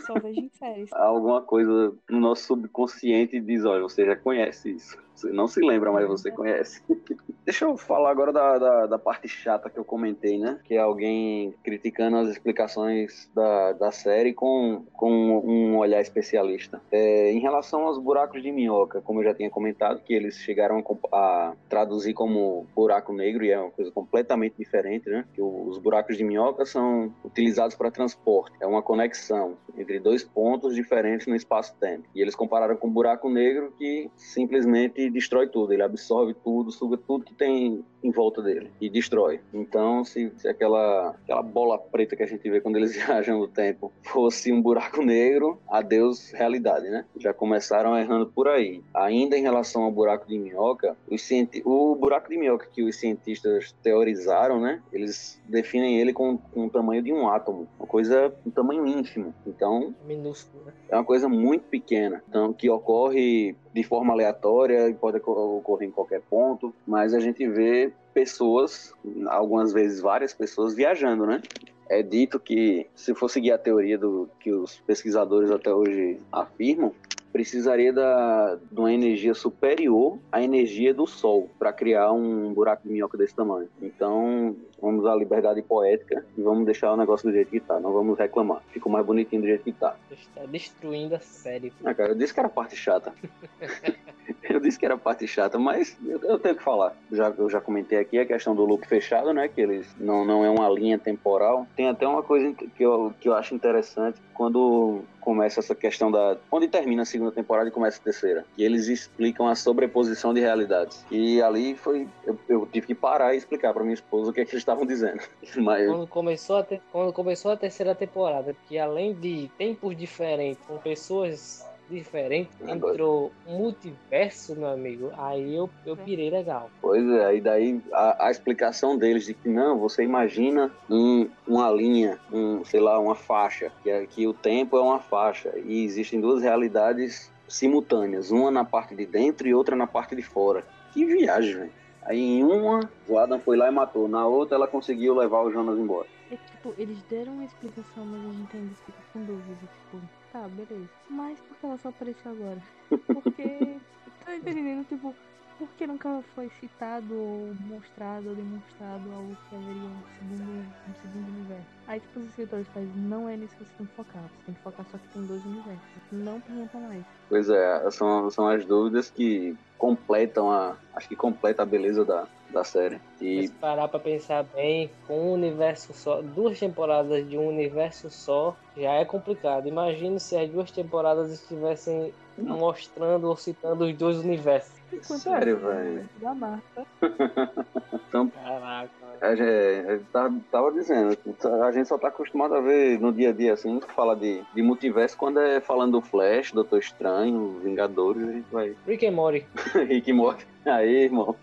só vejo em séries. Alguma coisa no nosso subconsciente diz, olha, você já conhece isso. Você não se lembra, mas você conhece. Deixa eu falar agora da, da, da parte chata que eu comentei, né? Que é alguém criticando as explicações da, da série com, com um olhar especialista. É, em relação aos buracos de minhoca, como eu já tinha comentado, que eles chegaram a, traduzir como buraco negro e é uma coisa completamente diferente, né? Que os buracos de minhoca são utilizados para transporte. É uma conexão entre dois pontos diferentes no espaço-tempo. E eles compararam com buraco negro que simplesmente destrói tudo. Ele absorve tudo, suga tudo que tem em volta dele e destrói. Então, se, se aquela, aquela bola preta que a gente vê quando eles viajam no tempo fosse um buraco negro, adeus realidade, né? Já começaram errando por aí. Ainda em relação ao buraco de minhoca, os cienti- o buraco de minhoca que os cientistas teorizaram, né? Eles definem ele com, com o tamanho de um átomo, uma coisa, um tamanho ínfimo. Então, Minúsculo, né? é uma coisa muito pequena, então que ocorre de forma aleatória pode ocor- ocorrer em qualquer ponto, mas a gente vê pessoas, algumas vezes várias pessoas viajando, né? É dito que se for seguir a teoria do que os pesquisadores até hoje afirmam, precisaria da, de uma energia superior à energia do Sol para criar um buraco de minhoca desse tamanho. Então, vamos à liberdade poética e vamos deixar o negócio do jeito que tá, não vamos reclamar. Ficou mais bonitinho do jeito que tá. Está destruindo a série. Ah, cara, eu disse que era parte chata. eu disse que era parte chata, mas eu, eu tenho que falar. Já, eu já comentei aqui a questão do loop fechado, né? Que eles não, não é uma linha temporal. Tem até uma coisa que eu, que eu acho interessante quando começa essa questão da. Onde termina a segunda temporada e começa a terceira. E eles explicam a sobreposição de realidades. E ali foi. Eu, eu tive que parar e explicar pra minha esposa o que é que eles estavam dizendo. Mas Quando começou, a te- quando começou a terceira temporada, que além de tempos diferentes, com pessoas diferentes, Ah, entrou um multiverso, meu amigo, aí eu, eu pirei legal. Pois é, e daí a, a explicação deles de que não, você imagina um, uma linha, um, sei lá, uma faixa, que, é, que o tempo é uma faixa, e existem duas realidades simultâneas, uma na parte de dentro e outra na parte de fora. Que viagem, velho. Aí em uma, o Adam foi lá e matou, na outra ela conseguiu levar o Jonas embora. É que, tipo, eles deram uma explicação, mas a gente ainda fica com dúvida. Tipo, tá, beleza. Mas por que ela só apareceu agora? Porque. tá entendendo? Tipo, por que nunca foi citado ou mostrado ou demonstrado algo que haveria um segundo, um segundo universo? Aí, tipo, os escritores fazem, não é nisso que você tem que focar. Você tem que focar só que tem dois universos. Não pergunta mais. Pois é, são, são as dúvidas que completam a. Acho que completa a beleza da, da série. E Se parar pra pensar bem, com um universo só, duas temporadas de um universo só, já é complicado. Imagine se as duas temporadas estivessem mostrando ou citando os dois universos. Sério, velho? Da Marta. então Caraca. A gente, eu tava, tava dizendo, a gente só tá acostumado a ver no dia a dia, assim, falar de, de multiverso quando é falando do Flash, Doutor Estranho, Vingadores, a gente vai. Rick and Morty. Rick e Morty. Aí, irmão.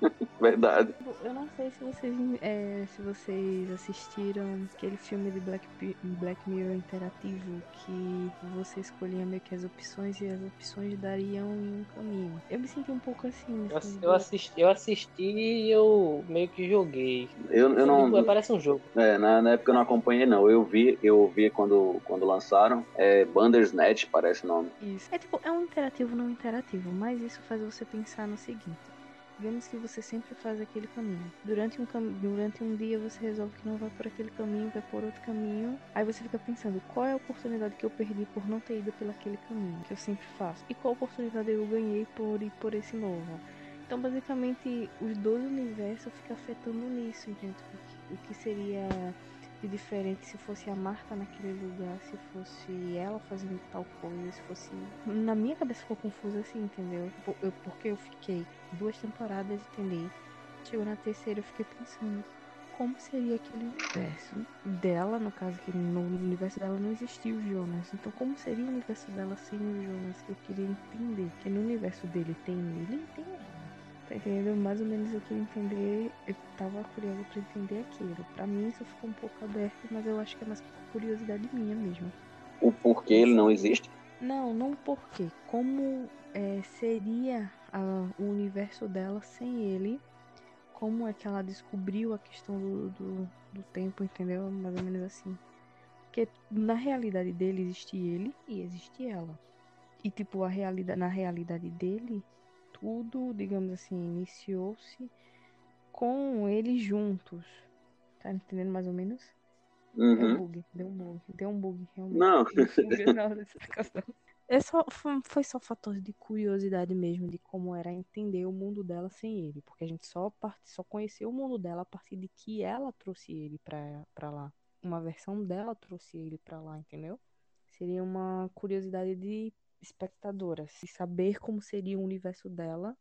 Verdade. Eu não sei se vocês, é, se vocês assistiram aquele filme de Black, Black Mirror interativo que você escolhia meio que as opções e as opções dariam em um caminho. Eu me senti um pouco assim. Eu, eu, assisti, eu assisti e eu meio que joguei. Eu, eu não. Parece um jogo. É, na, na, época eu não acompanhei, não. Eu vi, eu vi quando, quando lançaram. É Bandersnatch, parece o nome. Isso. É tipo, é um interativo não interativo, mas isso faz você pensar no seguinte Digamos que você sempre faz aquele caminho. Durante um, cam... Durante um dia você resolve que não vai por aquele caminho, vai por outro caminho. Aí você fica pensando, qual é a oportunidade que eu perdi por não ter ido pelo aquele caminho que eu sempre faço? E qual oportunidade eu ganhei por ir por esse novo? Então, basicamente, os dois universos ficam afetando nisso, entende? O que seria de diferente se fosse a Marta naquele lugar, se fosse ela fazendo tal coisa, se fosse. Na minha cabeça ficou confuso assim, entendeu? Eu, porque eu fiquei duas temporadas, entendi. Chegou na terceira, eu fiquei pensando como seria aquele universo dela, no caso que no universo dela não existia o Jonas. Então como seria o universo dela sem o Jonas? Eu queria entender que no universo dele tem ele e tem ela. Tá entendendo? Mais ou menos eu queria entender. Eu tava curiosa pra entender aquilo. Pra mim isso ficou um pouco aberto, mas eu acho que é mais curiosidade minha mesmo. O porquê ele não existe? Não, não o porquê. Como é, seria a, o universo dela sem ele? Como é que ela descobriu a questão do, do, do tempo, entendeu? Mais ou menos assim. Porque na realidade dele existe ele e existe ela. E tipo, a realidade, na realidade dele, tudo, digamos assim, iniciou-se com eles juntos. Tá entendendo mais ou menos? Uhum. Deu um bug, deu um bug, deu um bug, realmente. Não. É só, foi só fator de curiosidade mesmo de como era entender o mundo dela sem ele, porque a gente só, só conheceu o mundo dela a partir de que ela trouxe ele pra, pra lá. Uma versão dela trouxe ele pra lá, entendeu? Seria uma curiosidade de espectadora, se saber como seria o universo dela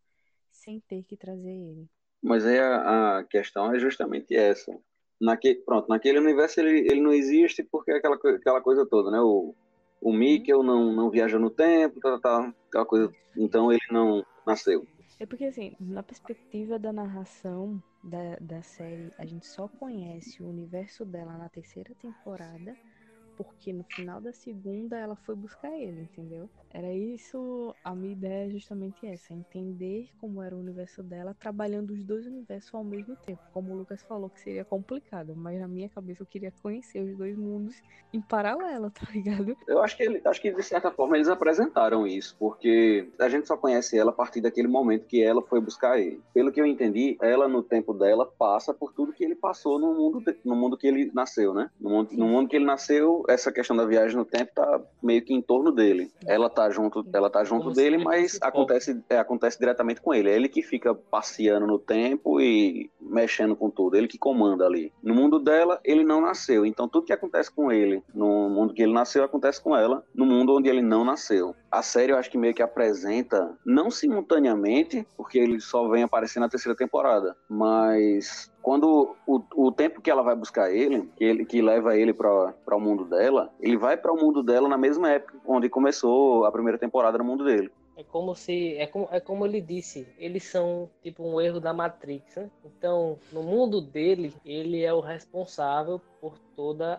sem ter que trazer ele. Mas aí a, a questão é justamente essa. Naque, pronto, naquele universo ele, ele não existe porque é aquela, aquela coisa toda, né? O, o Mikkel não, não viaja no tempo, tá, tá, aquela coisa. Então ele não nasceu. É porque, assim, na perspectiva da narração da, da série, a gente só conhece o universo dela na terceira temporada porque no final da segunda ela foi buscar ele, entendeu? Era isso, a minha ideia é justamente essa, entender como era o universo dela, trabalhando os dois universos ao mesmo tempo. Como o Lucas falou que seria complicado, mas na minha cabeça eu queria conhecer os dois mundos em paralelo, tá ligado? Eu acho que ele, acho que de certa forma eles apresentaram isso, porque a gente só conhece ela a partir daquele momento que ela foi buscar ele. Pelo que eu entendi, ela no tempo dela passa por tudo que ele passou no mundo, no mundo que ele nasceu, né? No mundo, no mundo que ele nasceu, essa questão da viagem no tempo tá meio que em torno dele. Ela tá junto, ela tá junto dele, mas acontece, é, acontece diretamente com ele. É ele que fica passeando no tempo e mexendo com tudo, ele que comanda ali. No mundo dela, ele não nasceu, então tudo que acontece com ele no mundo que ele nasceu acontece com ela no mundo onde ele não nasceu. A série eu acho que meio que apresenta, não simultaneamente, porque ele só vem aparecer na terceira temporada, mas quando o, o tempo que ela vai buscar ele, que, ele, que leva ele para o mundo dela, ele vai para o mundo dela na mesma época onde começou a primeira temporada no mundo dele. É como se. É como, é como ele disse, eles são tipo um erro da Matrix. Né? Então, no mundo dele, ele é o responsável por toda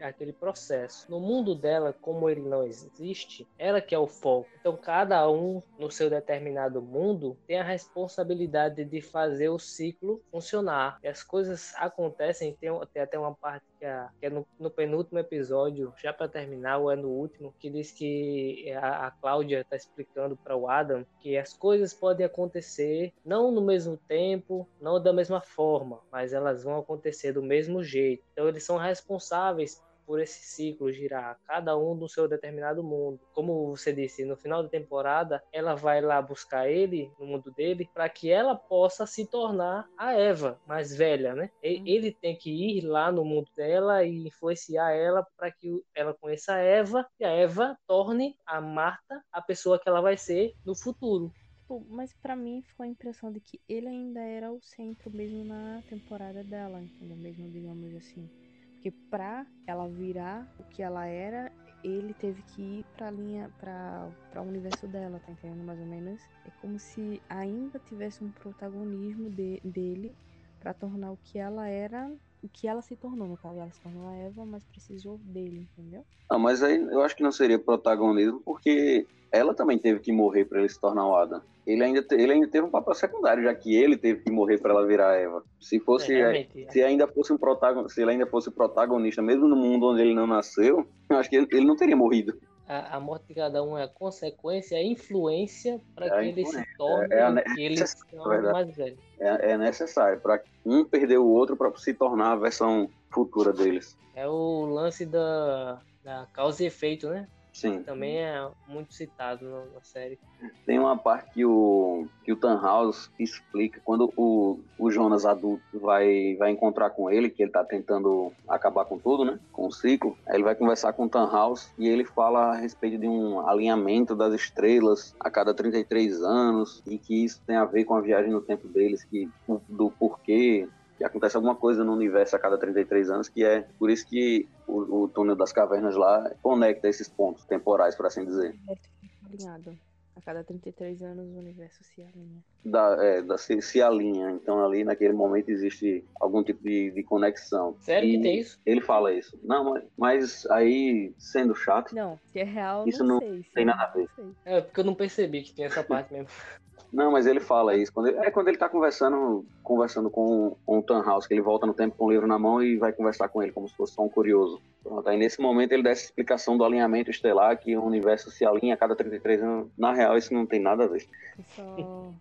aquele processo. No mundo dela, como ele não existe, ela que é o foco. Então, cada um no seu determinado mundo tem a responsabilidade de fazer o ciclo funcionar. E as coisas acontecem, tem, tem até uma parte que, é, que é no, no, penúltimo episódio, já para terminar, ou é no último, que diz que a, a Cláudia está explicando para o Adam que as coisas podem acontecer não no mesmo tempo, não da mesma forma, mas elas vão acontecer do mesmo jeito. Então, eles são responsáveis por esse ciclo girar, cada um do seu determinado mundo. Como você disse, no final da temporada, ela vai lá buscar ele no mundo dele para que ela possa se tornar a Eva mais velha, né? Uhum. Ele tem que ir lá no mundo dela e influenciar ela para que ela conheça a Eva e a Eva torne a Marta a pessoa que ela vai ser no futuro. Mas para mim ficou a impressão de que ele ainda era o centro mesmo na temporada dela, entendeu? Mesmo digamos assim. Porque pra ela virar o que ela era, ele teve que ir pra linha, pra, pra o universo dela, tá entendendo mais ou menos? É como se ainda tivesse um protagonismo de, dele pra tornar o que ela era, o que ela se tornou, no caso, ela se tornou a Eva, mas precisou dele, entendeu? Ah, mas aí eu acho que não seria protagonismo, porque ela também teve que morrer pra ele se tornar o Adam. Ele ainda, te- ele ainda teve um papel secundário, já que ele teve que morrer pra ela virar a Eva. Se fosse, É, se ainda fosse um protagonista, se ele ainda fosse protagonista, mesmo no mundo onde ele não nasceu, eu acho que ele, ele não teria morrido. A, a morte de cada um é a consequência, a influência para É que ele se torne é que ele se torne mais velho. É, é necessário para um perder o outro para se tornar a versão futura deles. É o lance da, da causa e efeito, né? Sim. Também é muito citado na série. Tem uma parte que o, que o Tannhaus explica quando o, o Jonas adulto vai, vai encontrar com ele, que ele tá tentando acabar com tudo, né? Com o ciclo. Aí ele vai conversar com o Tannhaus e ele fala a respeito de um alinhamento das estrelas a cada 33 anos e que isso tem a ver com a viagem no tempo deles, que do porquê que acontece alguma coisa no universo a cada 33 anos, que é por isso que o, o túnel das cavernas lá conecta esses pontos temporais, por assim dizer. O universo fica alinhado. A cada 33 anos o universo se alinha. da, é, da se, se alinha. Então ali naquele momento existe algum tipo de, de conexão. Sério E que tem isso? Ele fala isso. Não, mas, mas aí, sendo chato, Não, se é real, Isso não, não sei. Se tem é nada a ver. não. É, porque eu não percebi que tinha essa parte mesmo. não, mas ele fala isso. Quando ele- é quando ele tá conversando, conversando com, com o Tannhaus, que ele volta no tempo com o livro na mão e vai conversar com ele, como se fosse só um curioso. Pronto, aí nesse momento ele dá essa explicação do alinhamento estelar, que o universo se alinha a cada 33 anos. Na real, isso não tem nada a ver. É só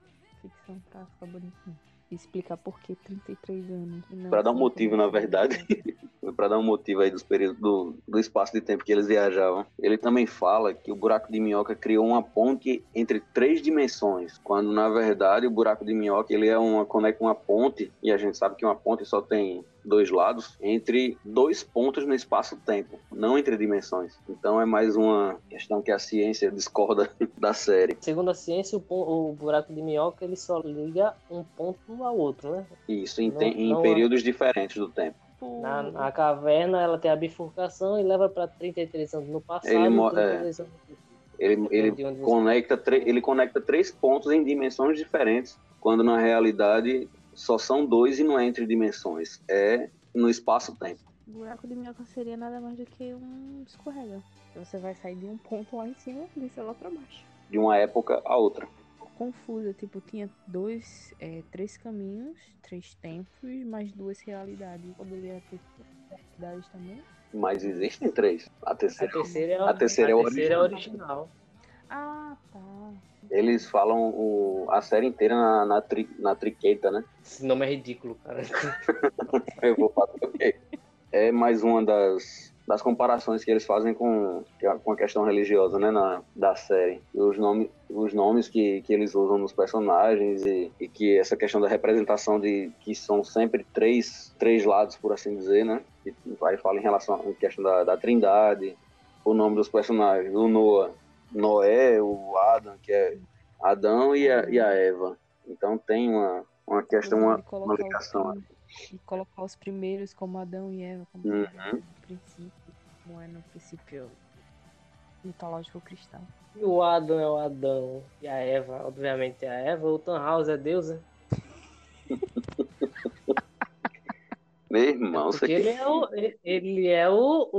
ficção pra ficar bonitinho. Explicar por que 33 anos. Pra dar um motivo, na 33 verdade. para dar um motivo aí dos períodos do, do espaço de tempo que eles viajavam. Ele também fala que o buraco de minhoca criou uma ponte entre três dimensões, quando na verdade o buraco de minhoca ele é uma conecta uma ponte e a gente sabe que uma ponte só tem dois lados entre dois pontos no espaço-tempo, não entre dimensões. Então é mais uma questão que a ciência discorda da série. Segundo a ciência, o, o buraco de minhoca ele só liga um ponto ao outro, né? Isso em, Não- em não é- períodos diferentes do tempo. Na, na caverna ela tem a bifurcação e leva para 33 anos no passado Ele mo- e 33 anos no Ele, ele conecta, tre- ele conecta três pontos em dimensões diferentes, quando na realidade só são dois e não é entre dimensões, é no espaço-tempo. O buraco de minhoca seria nada mais do que um escorrega. Você vai sair de um ponto lá em cima e descer lá pra baixo. De uma época a outra. Confusa, tipo, tinha dois, é, três caminhos, três tempos, mais duas realidades. Poderia ter realidades também? Mas existem três. A A terceira. terceira é, A terceira é a terceira é original. original. Ah, tá. Eles falam o- a série inteira na, na, tri- na triqueta, né? Esse nome é ridículo, cara. Eu vou fazer o quê? É mais uma das, das comparações que eles fazem com, com a questão religiosa, né, na, da série. E os, nome, os nomes que, que eles usam nos personagens e, e que essa questão da representação de que são sempre três, três lados, por assim dizer, né? Que aí fala em relação à questão da, da trindade, o nome dos personagens, o Noah, Noé, o Adam, que é Adão e a, e a Eva. Então tem uma, uma questão, uma, Inclusive, uma colocar ligação. os prim- E colocar os primeiros como Adão e Eva, como Uhum. é no princípio, como é no princípio mitológico cristão. E o Adam é o Adão. E a Eva, obviamente, é a Eva. O Tannhaus é Deus, né? Meu irmão, você Porque ele é o, ele é o,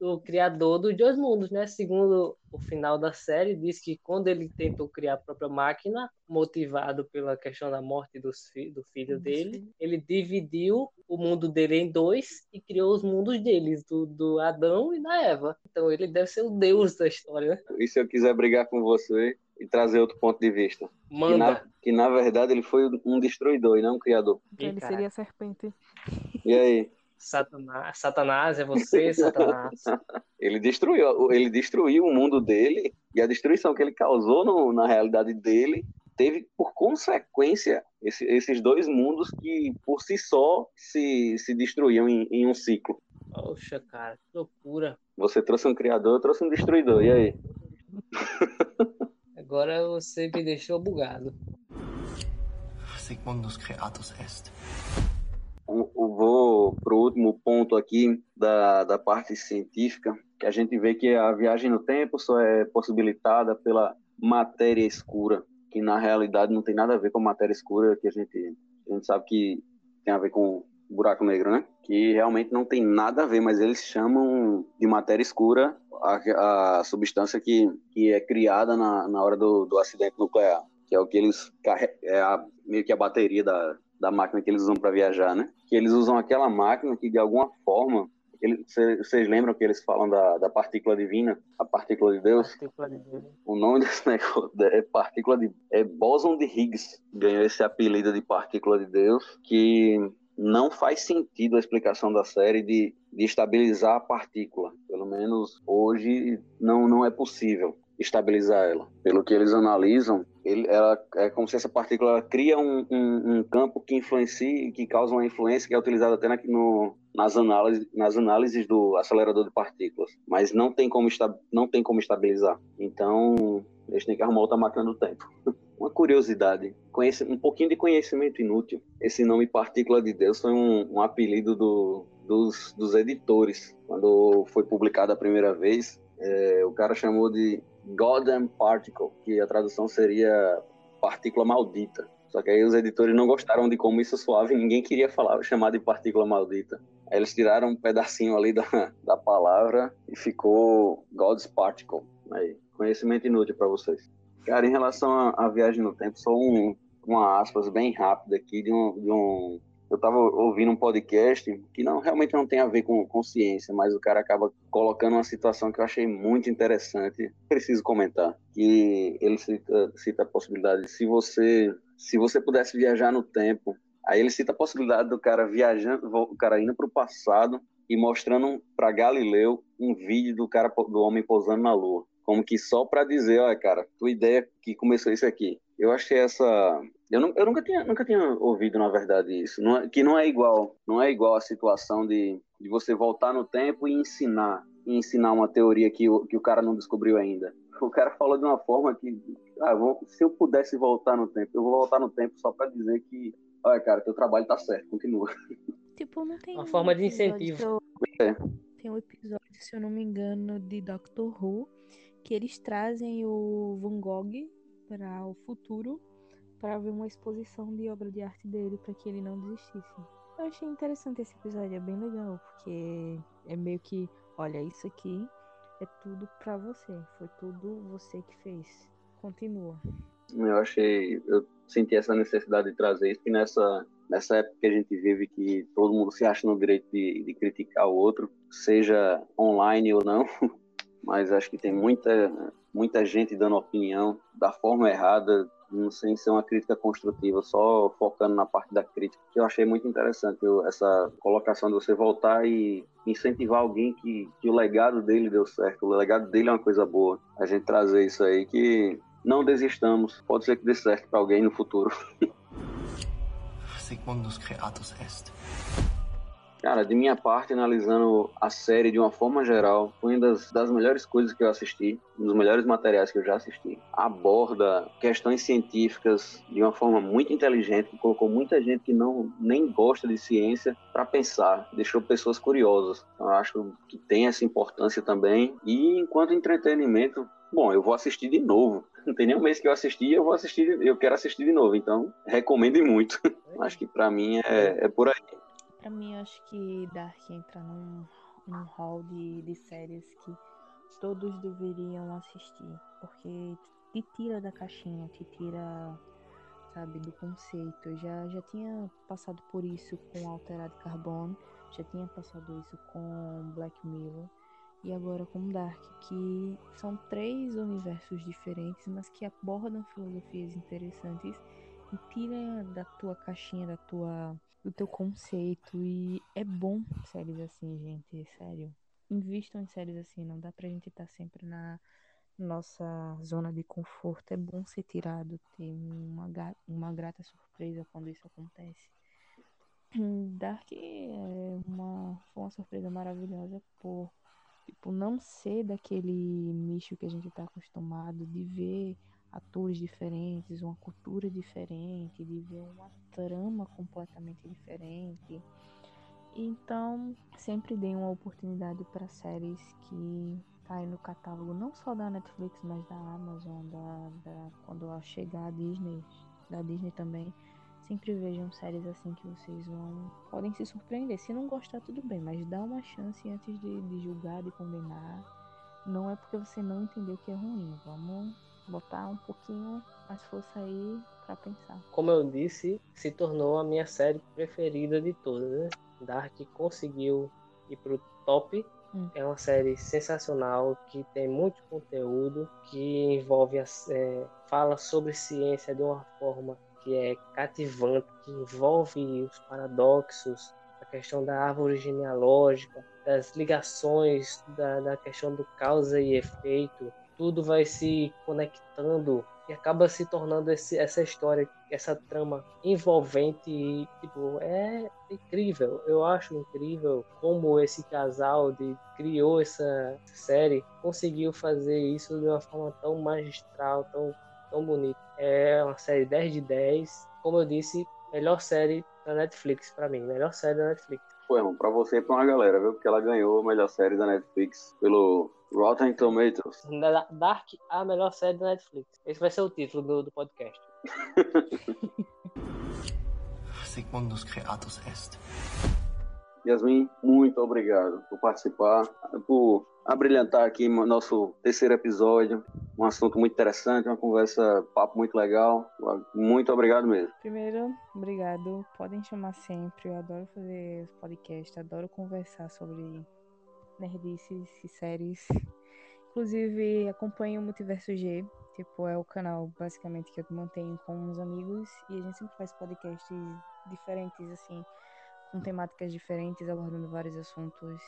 o, o criador dos dois mundos, né? Segundo o final da série, diz que quando ele tentou criar a própria máquina, motivado pela questão da morte dos fi, do filho dele, ele dividiu o mundo dele em dois e criou os mundos deles, do, do Adão e da Eva. Então ele deve ser o deus da história, né? E se eu quiser brigar com você e trazer outro ponto de vista? Que Manda. na, que na verdade ele foi um destruidor e não um criador. Então ele seria a serpente. E aí? Satanás, Satanás é você, Satanás. Ele destruiu, ele destruiu o mundo dele e a destruição que ele causou no- na realidade dele teve por consequência esse- esses dois mundos que por si só se, se destruíam em, em um ciclo. Poxa, cara, que loucura. Você trouxe um criador, eu trouxe um destruidor. E aí? Agora você me deixou bugado. Sigmundus Creatus est. Um- um- vou, pro último ponto aqui da, da parte científica, que a gente vê que a viagem no tempo só é possibilitada pela matéria escura, que na realidade não tem nada a ver com matéria escura, que a gente, a gente sabe que tem a ver com buraco negro, né? Que realmente não tem nada a ver, mas eles chamam de matéria escura a, a substância que, que é criada na, na hora do, do acidente nuclear, que é o que eles é a, meio que a bateria da, da máquina que eles usam para viajar, né? Que eles usam aquela máquina que de alguma forma vocês lembram que eles falam da, da partícula divina, a partícula de Deus? Partícula de Deus. O nome desse negócio é partícula de é bóson de Higgs, ganhou esse apelido de partícula de Deus, que não faz sentido a explicação da série de, de estabilizar a partícula. Pelo menos hoje não, não é possível estabilizar ela. Pelo que eles analisam, ele, ela é como se essa partícula cria um, um, um campo que influencia, que causa uma influência que é utilizada até na, no, nas, análises, nas análises do acelerador de partículas, mas não tem como, não tem como estabilizar. Então, eles têm que arrumar outra máquina do tempo. Uma curiosidade, conhece, um pouquinho de conhecimento inútil. Esse nome Partícula de Deus foi um, um apelido do, dos, dos editores. Quando foi publicado a primeira vez, é, o cara chamou de Goddamn Particle, que a tradução seria partícula maldita. Só que aí os editores não gostaram de como isso soava e ninguém queria falar, chamar de partícula maldita. Aí eles tiraram um pedacinho ali da, da palavra e ficou God's Particle. Aí, conhecimento inútil para vocês. Cara, em relação à viagem no tempo, só um, uma aspas bem rápida aqui de um, de um eu estava ouvindo um podcast que não realmente não tem a ver com consciência, mas o cara acaba colocando uma situação que eu achei muito interessante, preciso comentar, que ele cita, cita a possibilidade de se você se você pudesse viajar no tempo, aí ele cita a possibilidade do cara viajando, o cara indo para o passado e mostrando para Galileu um vídeo do cara do homem pousando na lua, como que só para dizer, olha cara, tua ideia que começou isso aqui. Eu achei essa eu, não, eu nunca, tinha, nunca tinha ouvido, na verdade, isso. Não é, que não é igual. Não é igual a situação de, de você voltar no tempo e ensinar. E ensinar uma teoria que, o, que o cara não descobriu ainda. O cara falou de uma forma que, ah, vou, se eu pudesse voltar no tempo, eu vou voltar no tempo só para dizer que, olha, cara, teu trabalho tá certo, continua. Tipo, não tem. Uma forma de incentivo. Eu... É. Tem um episódio, se eu não me engano, de Doctor Who, que eles trazem o Van Gogh para o futuro para ver uma exposição de obra de arte dele para que ele não desistisse. Eu achei interessante esse episódio, é bem legal, porque é meio que, olha, isso aqui é tudo para você, foi tudo você que fez. Continua. Eu achei, eu senti essa necessidade de trazer isso, que nessa, nessa época que a gente vive, que todo mundo se acha no direito de, de criticar o outro, seja online ou não, mas acho que tem muita, muita gente dando opinião da forma errada, não sem ser uma crítica construtiva, só focando na parte da crítica, que eu achei muito interessante essa colocação de você voltar e incentivar alguém que, que o legado dele deu certo, o legado dele é uma coisa boa. A gente trazer isso aí que não desistamos, pode ser que dê certo para alguém no futuro. Sigmundus Creatus Est. Cara, de minha parte, analisando a série de uma forma geral, foi uma das, das melhores coisas que eu assisti, um dos melhores materiais que eu já assisti. Aborda questões científicas de uma forma muito inteligente, que colocou muita gente que não nem gosta de ciência para pensar, deixou pessoas curiosas. Então, eu acho que tem essa importância também. E enquanto entretenimento, bom, eu vou assistir de novo. Não tem nem um mês que eu assisti, eu vou assistir, eu quero assistir de novo. Então, recomendo muito. acho que para mim é, é por aí. Pra mim, eu acho que Dark entra num, num hall de, de séries que todos deveriam assistir. Porque te tira da caixinha, te tira, sabe, do conceito. Eu já, já tinha passado por isso com Alterado Carbono, já tinha passado isso com Black Mirror. E agora com Dark, que são três universos diferentes, mas que abordam filosofias interessantes tira da tua caixinha, da tua do teu conceito. E é bom séries assim, gente, sério. Invistam em séries assim, não dá pra gente estar tá sempre na nossa zona de conforto. É bom ser tirado, ter uma, uma grata surpresa quando isso acontece. Dark é uma, foi uma surpresa maravilhosa por tipo, não ser daquele nicho que a gente está acostumado de ver atores diferentes, uma cultura diferente, de ver uma trama completamente diferente. Então, sempre dei uma oportunidade para séries que tá aí no catálogo não só da Netflix, mas da Amazon, da, da quando chegar a Disney, da Disney também. Sempre vejam séries assim que vocês vão podem se surpreender. Se não gostar, tudo bem, mas dá uma chance antes de, de julgar, de condenar. Não é porque você não entendeu que é ruim. Vamos botar um pouquinho mais força aí para pensar. Como eu disse, se tornou a minha série preferida de todas. Né? Dark conseguiu ir pro top. Hum. É uma série sensacional que tem muito conteúdo, que envolve é, fala sobre ciência de uma forma que é cativante, que envolve os paradoxos, a questão da árvore genealógica, das ligações, da, da questão do causa e efeito, tudo vai se conectando e acaba se tornando esse, essa história, essa trama envolvente e, tipo, é incrível. Eu acho incrível como esse casal de, criou essa série conseguiu fazer isso de uma forma tão magistral, tão tão bonito. É uma série 10 de 10. Como eu disse, melhor série da Netflix para mim. Melhor série da Netflix. Foi, irmão, pra você e pra uma galera, viu? Porque ela ganhou a melhor série da Netflix pelo Rotten Tomatoes. Dark, a melhor série da Netflix. Esse vai ser o título do, do podcast. Sigmundus Creatus Est. Yasmin, muito obrigado por participar, por abrilhantar aqui nosso terceiro episódio. Um assunto muito interessante, uma conversa, papo muito legal. Muito obrigado mesmo. Primeiro, obrigado. Podem chamar sempre. Eu adoro fazer os podcasts, adoro conversar sobre nerdices e séries. Inclusive, acompanho o Multiverso G. Tipo, é o canal basicamente que eu mantenho com uns amigos e a gente sempre faz podcasts diferentes, assim com temáticas diferentes, abordando vários assuntos,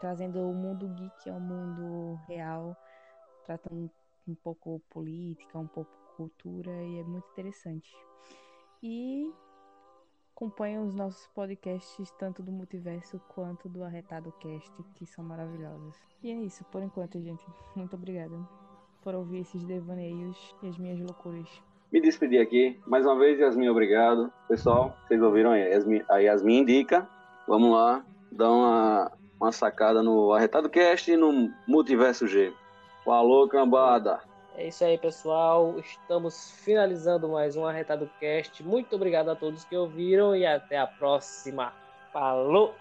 trazendo o mundo geek ao mundo real, tratando um pouco política, um pouco cultura, e é muito interessante. E acompanham os nossos podcasts, tanto do Multiverso quanto do Arretado Cast, que são maravilhosos. E é isso, por enquanto, gente. Muito obrigada por ouvir esses devaneios e as minhas loucuras me despedir aqui. Mais uma vez, Yasmin, obrigado. Pessoal, vocês ouviram aí, a Yasmin indica. Vamos lá, dar uma, uma sacada no Arretado Cast e no Multiverso G. Falou, cambada! É isso aí, pessoal. Estamos finalizando mais um Arretado Cast. Muito obrigado a todos que ouviram e até a próxima. Falou!